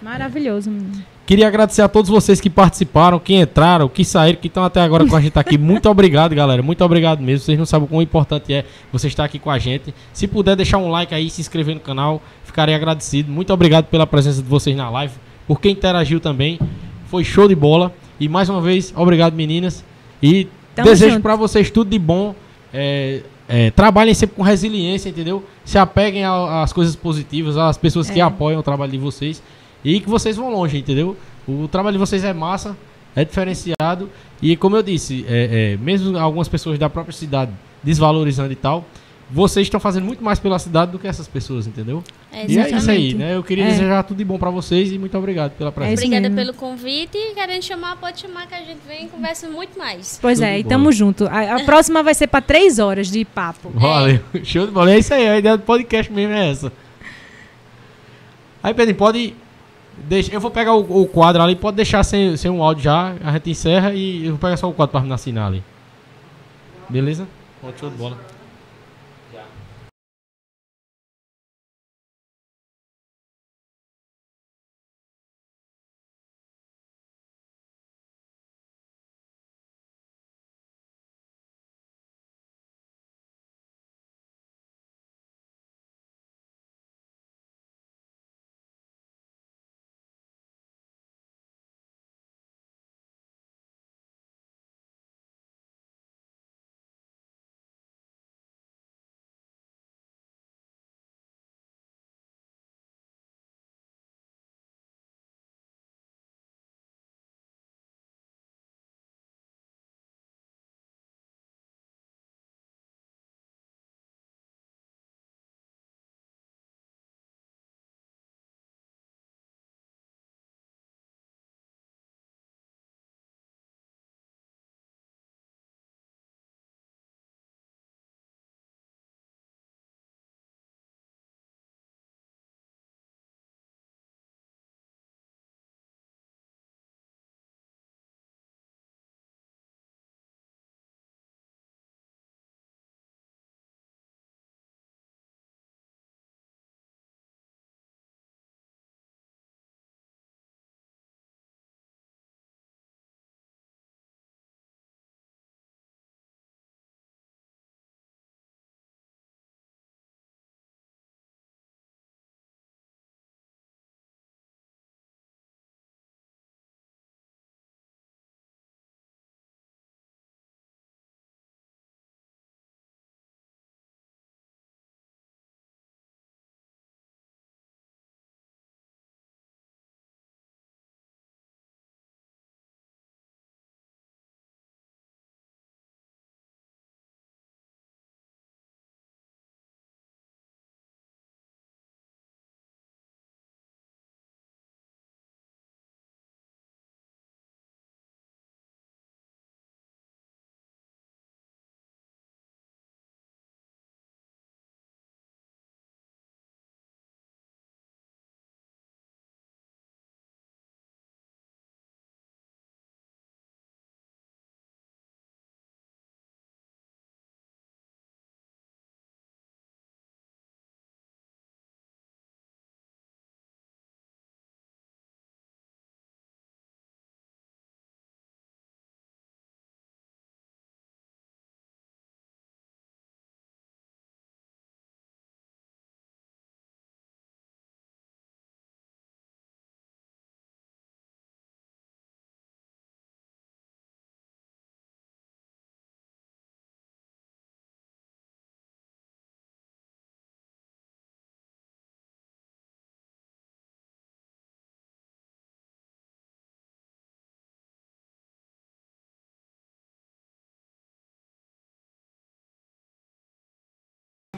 Maravilhoso, menino. Queria agradecer a todos vocês que participaram, que entraram, que saíram, que estão até agora com a gente aqui. Muito obrigado, galera. Muito obrigado mesmo. Vocês não sabem o quão importante é você estar aqui com a gente. Se puder deixar um like aí, se inscrever no canal, ficarei agradecido. Muito obrigado pela presença de vocês na live, por quem interagiu também. Foi show de bola. E mais uma vez, obrigado, meninas. E Tamo desejo para vocês tudo de bom. É, é, trabalhem sempre com resiliência, entendeu? Se apeguem às coisas positivas, às pessoas que É. apoiam o trabalho de vocês. E que vocês vão longe, entendeu? O trabalho de vocês é massa, é diferenciado. E como eu disse, é, é, mesmo algumas pessoas da própria cidade desvalorizando e tal, vocês estão fazendo muito mais pela cidade do que essas pessoas, entendeu? É, E é isso aí, né? Eu queria É. desejar tudo de bom pra vocês e muito obrigado pela presença. Obrigada mesmo. pelo convite. E querendo chamar, pode chamar que a gente vem e conversa muito mais. Pois Tudo é, e bom. tamo junto. A, a próxima vai ser pra três horas de papo. Valeu. *laughs* Show de bola. É isso aí, a ideia do podcast mesmo é essa. Aí, Pedro, pode. Deixa, eu vou pegar o, o quadro ali, pode deixar sem, sem um áudio já, a gente encerra e eu vou pegar só o quadro me assinar ali. Beleza? Pronto, show de bola.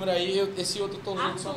Aí, eu, esse outro usando só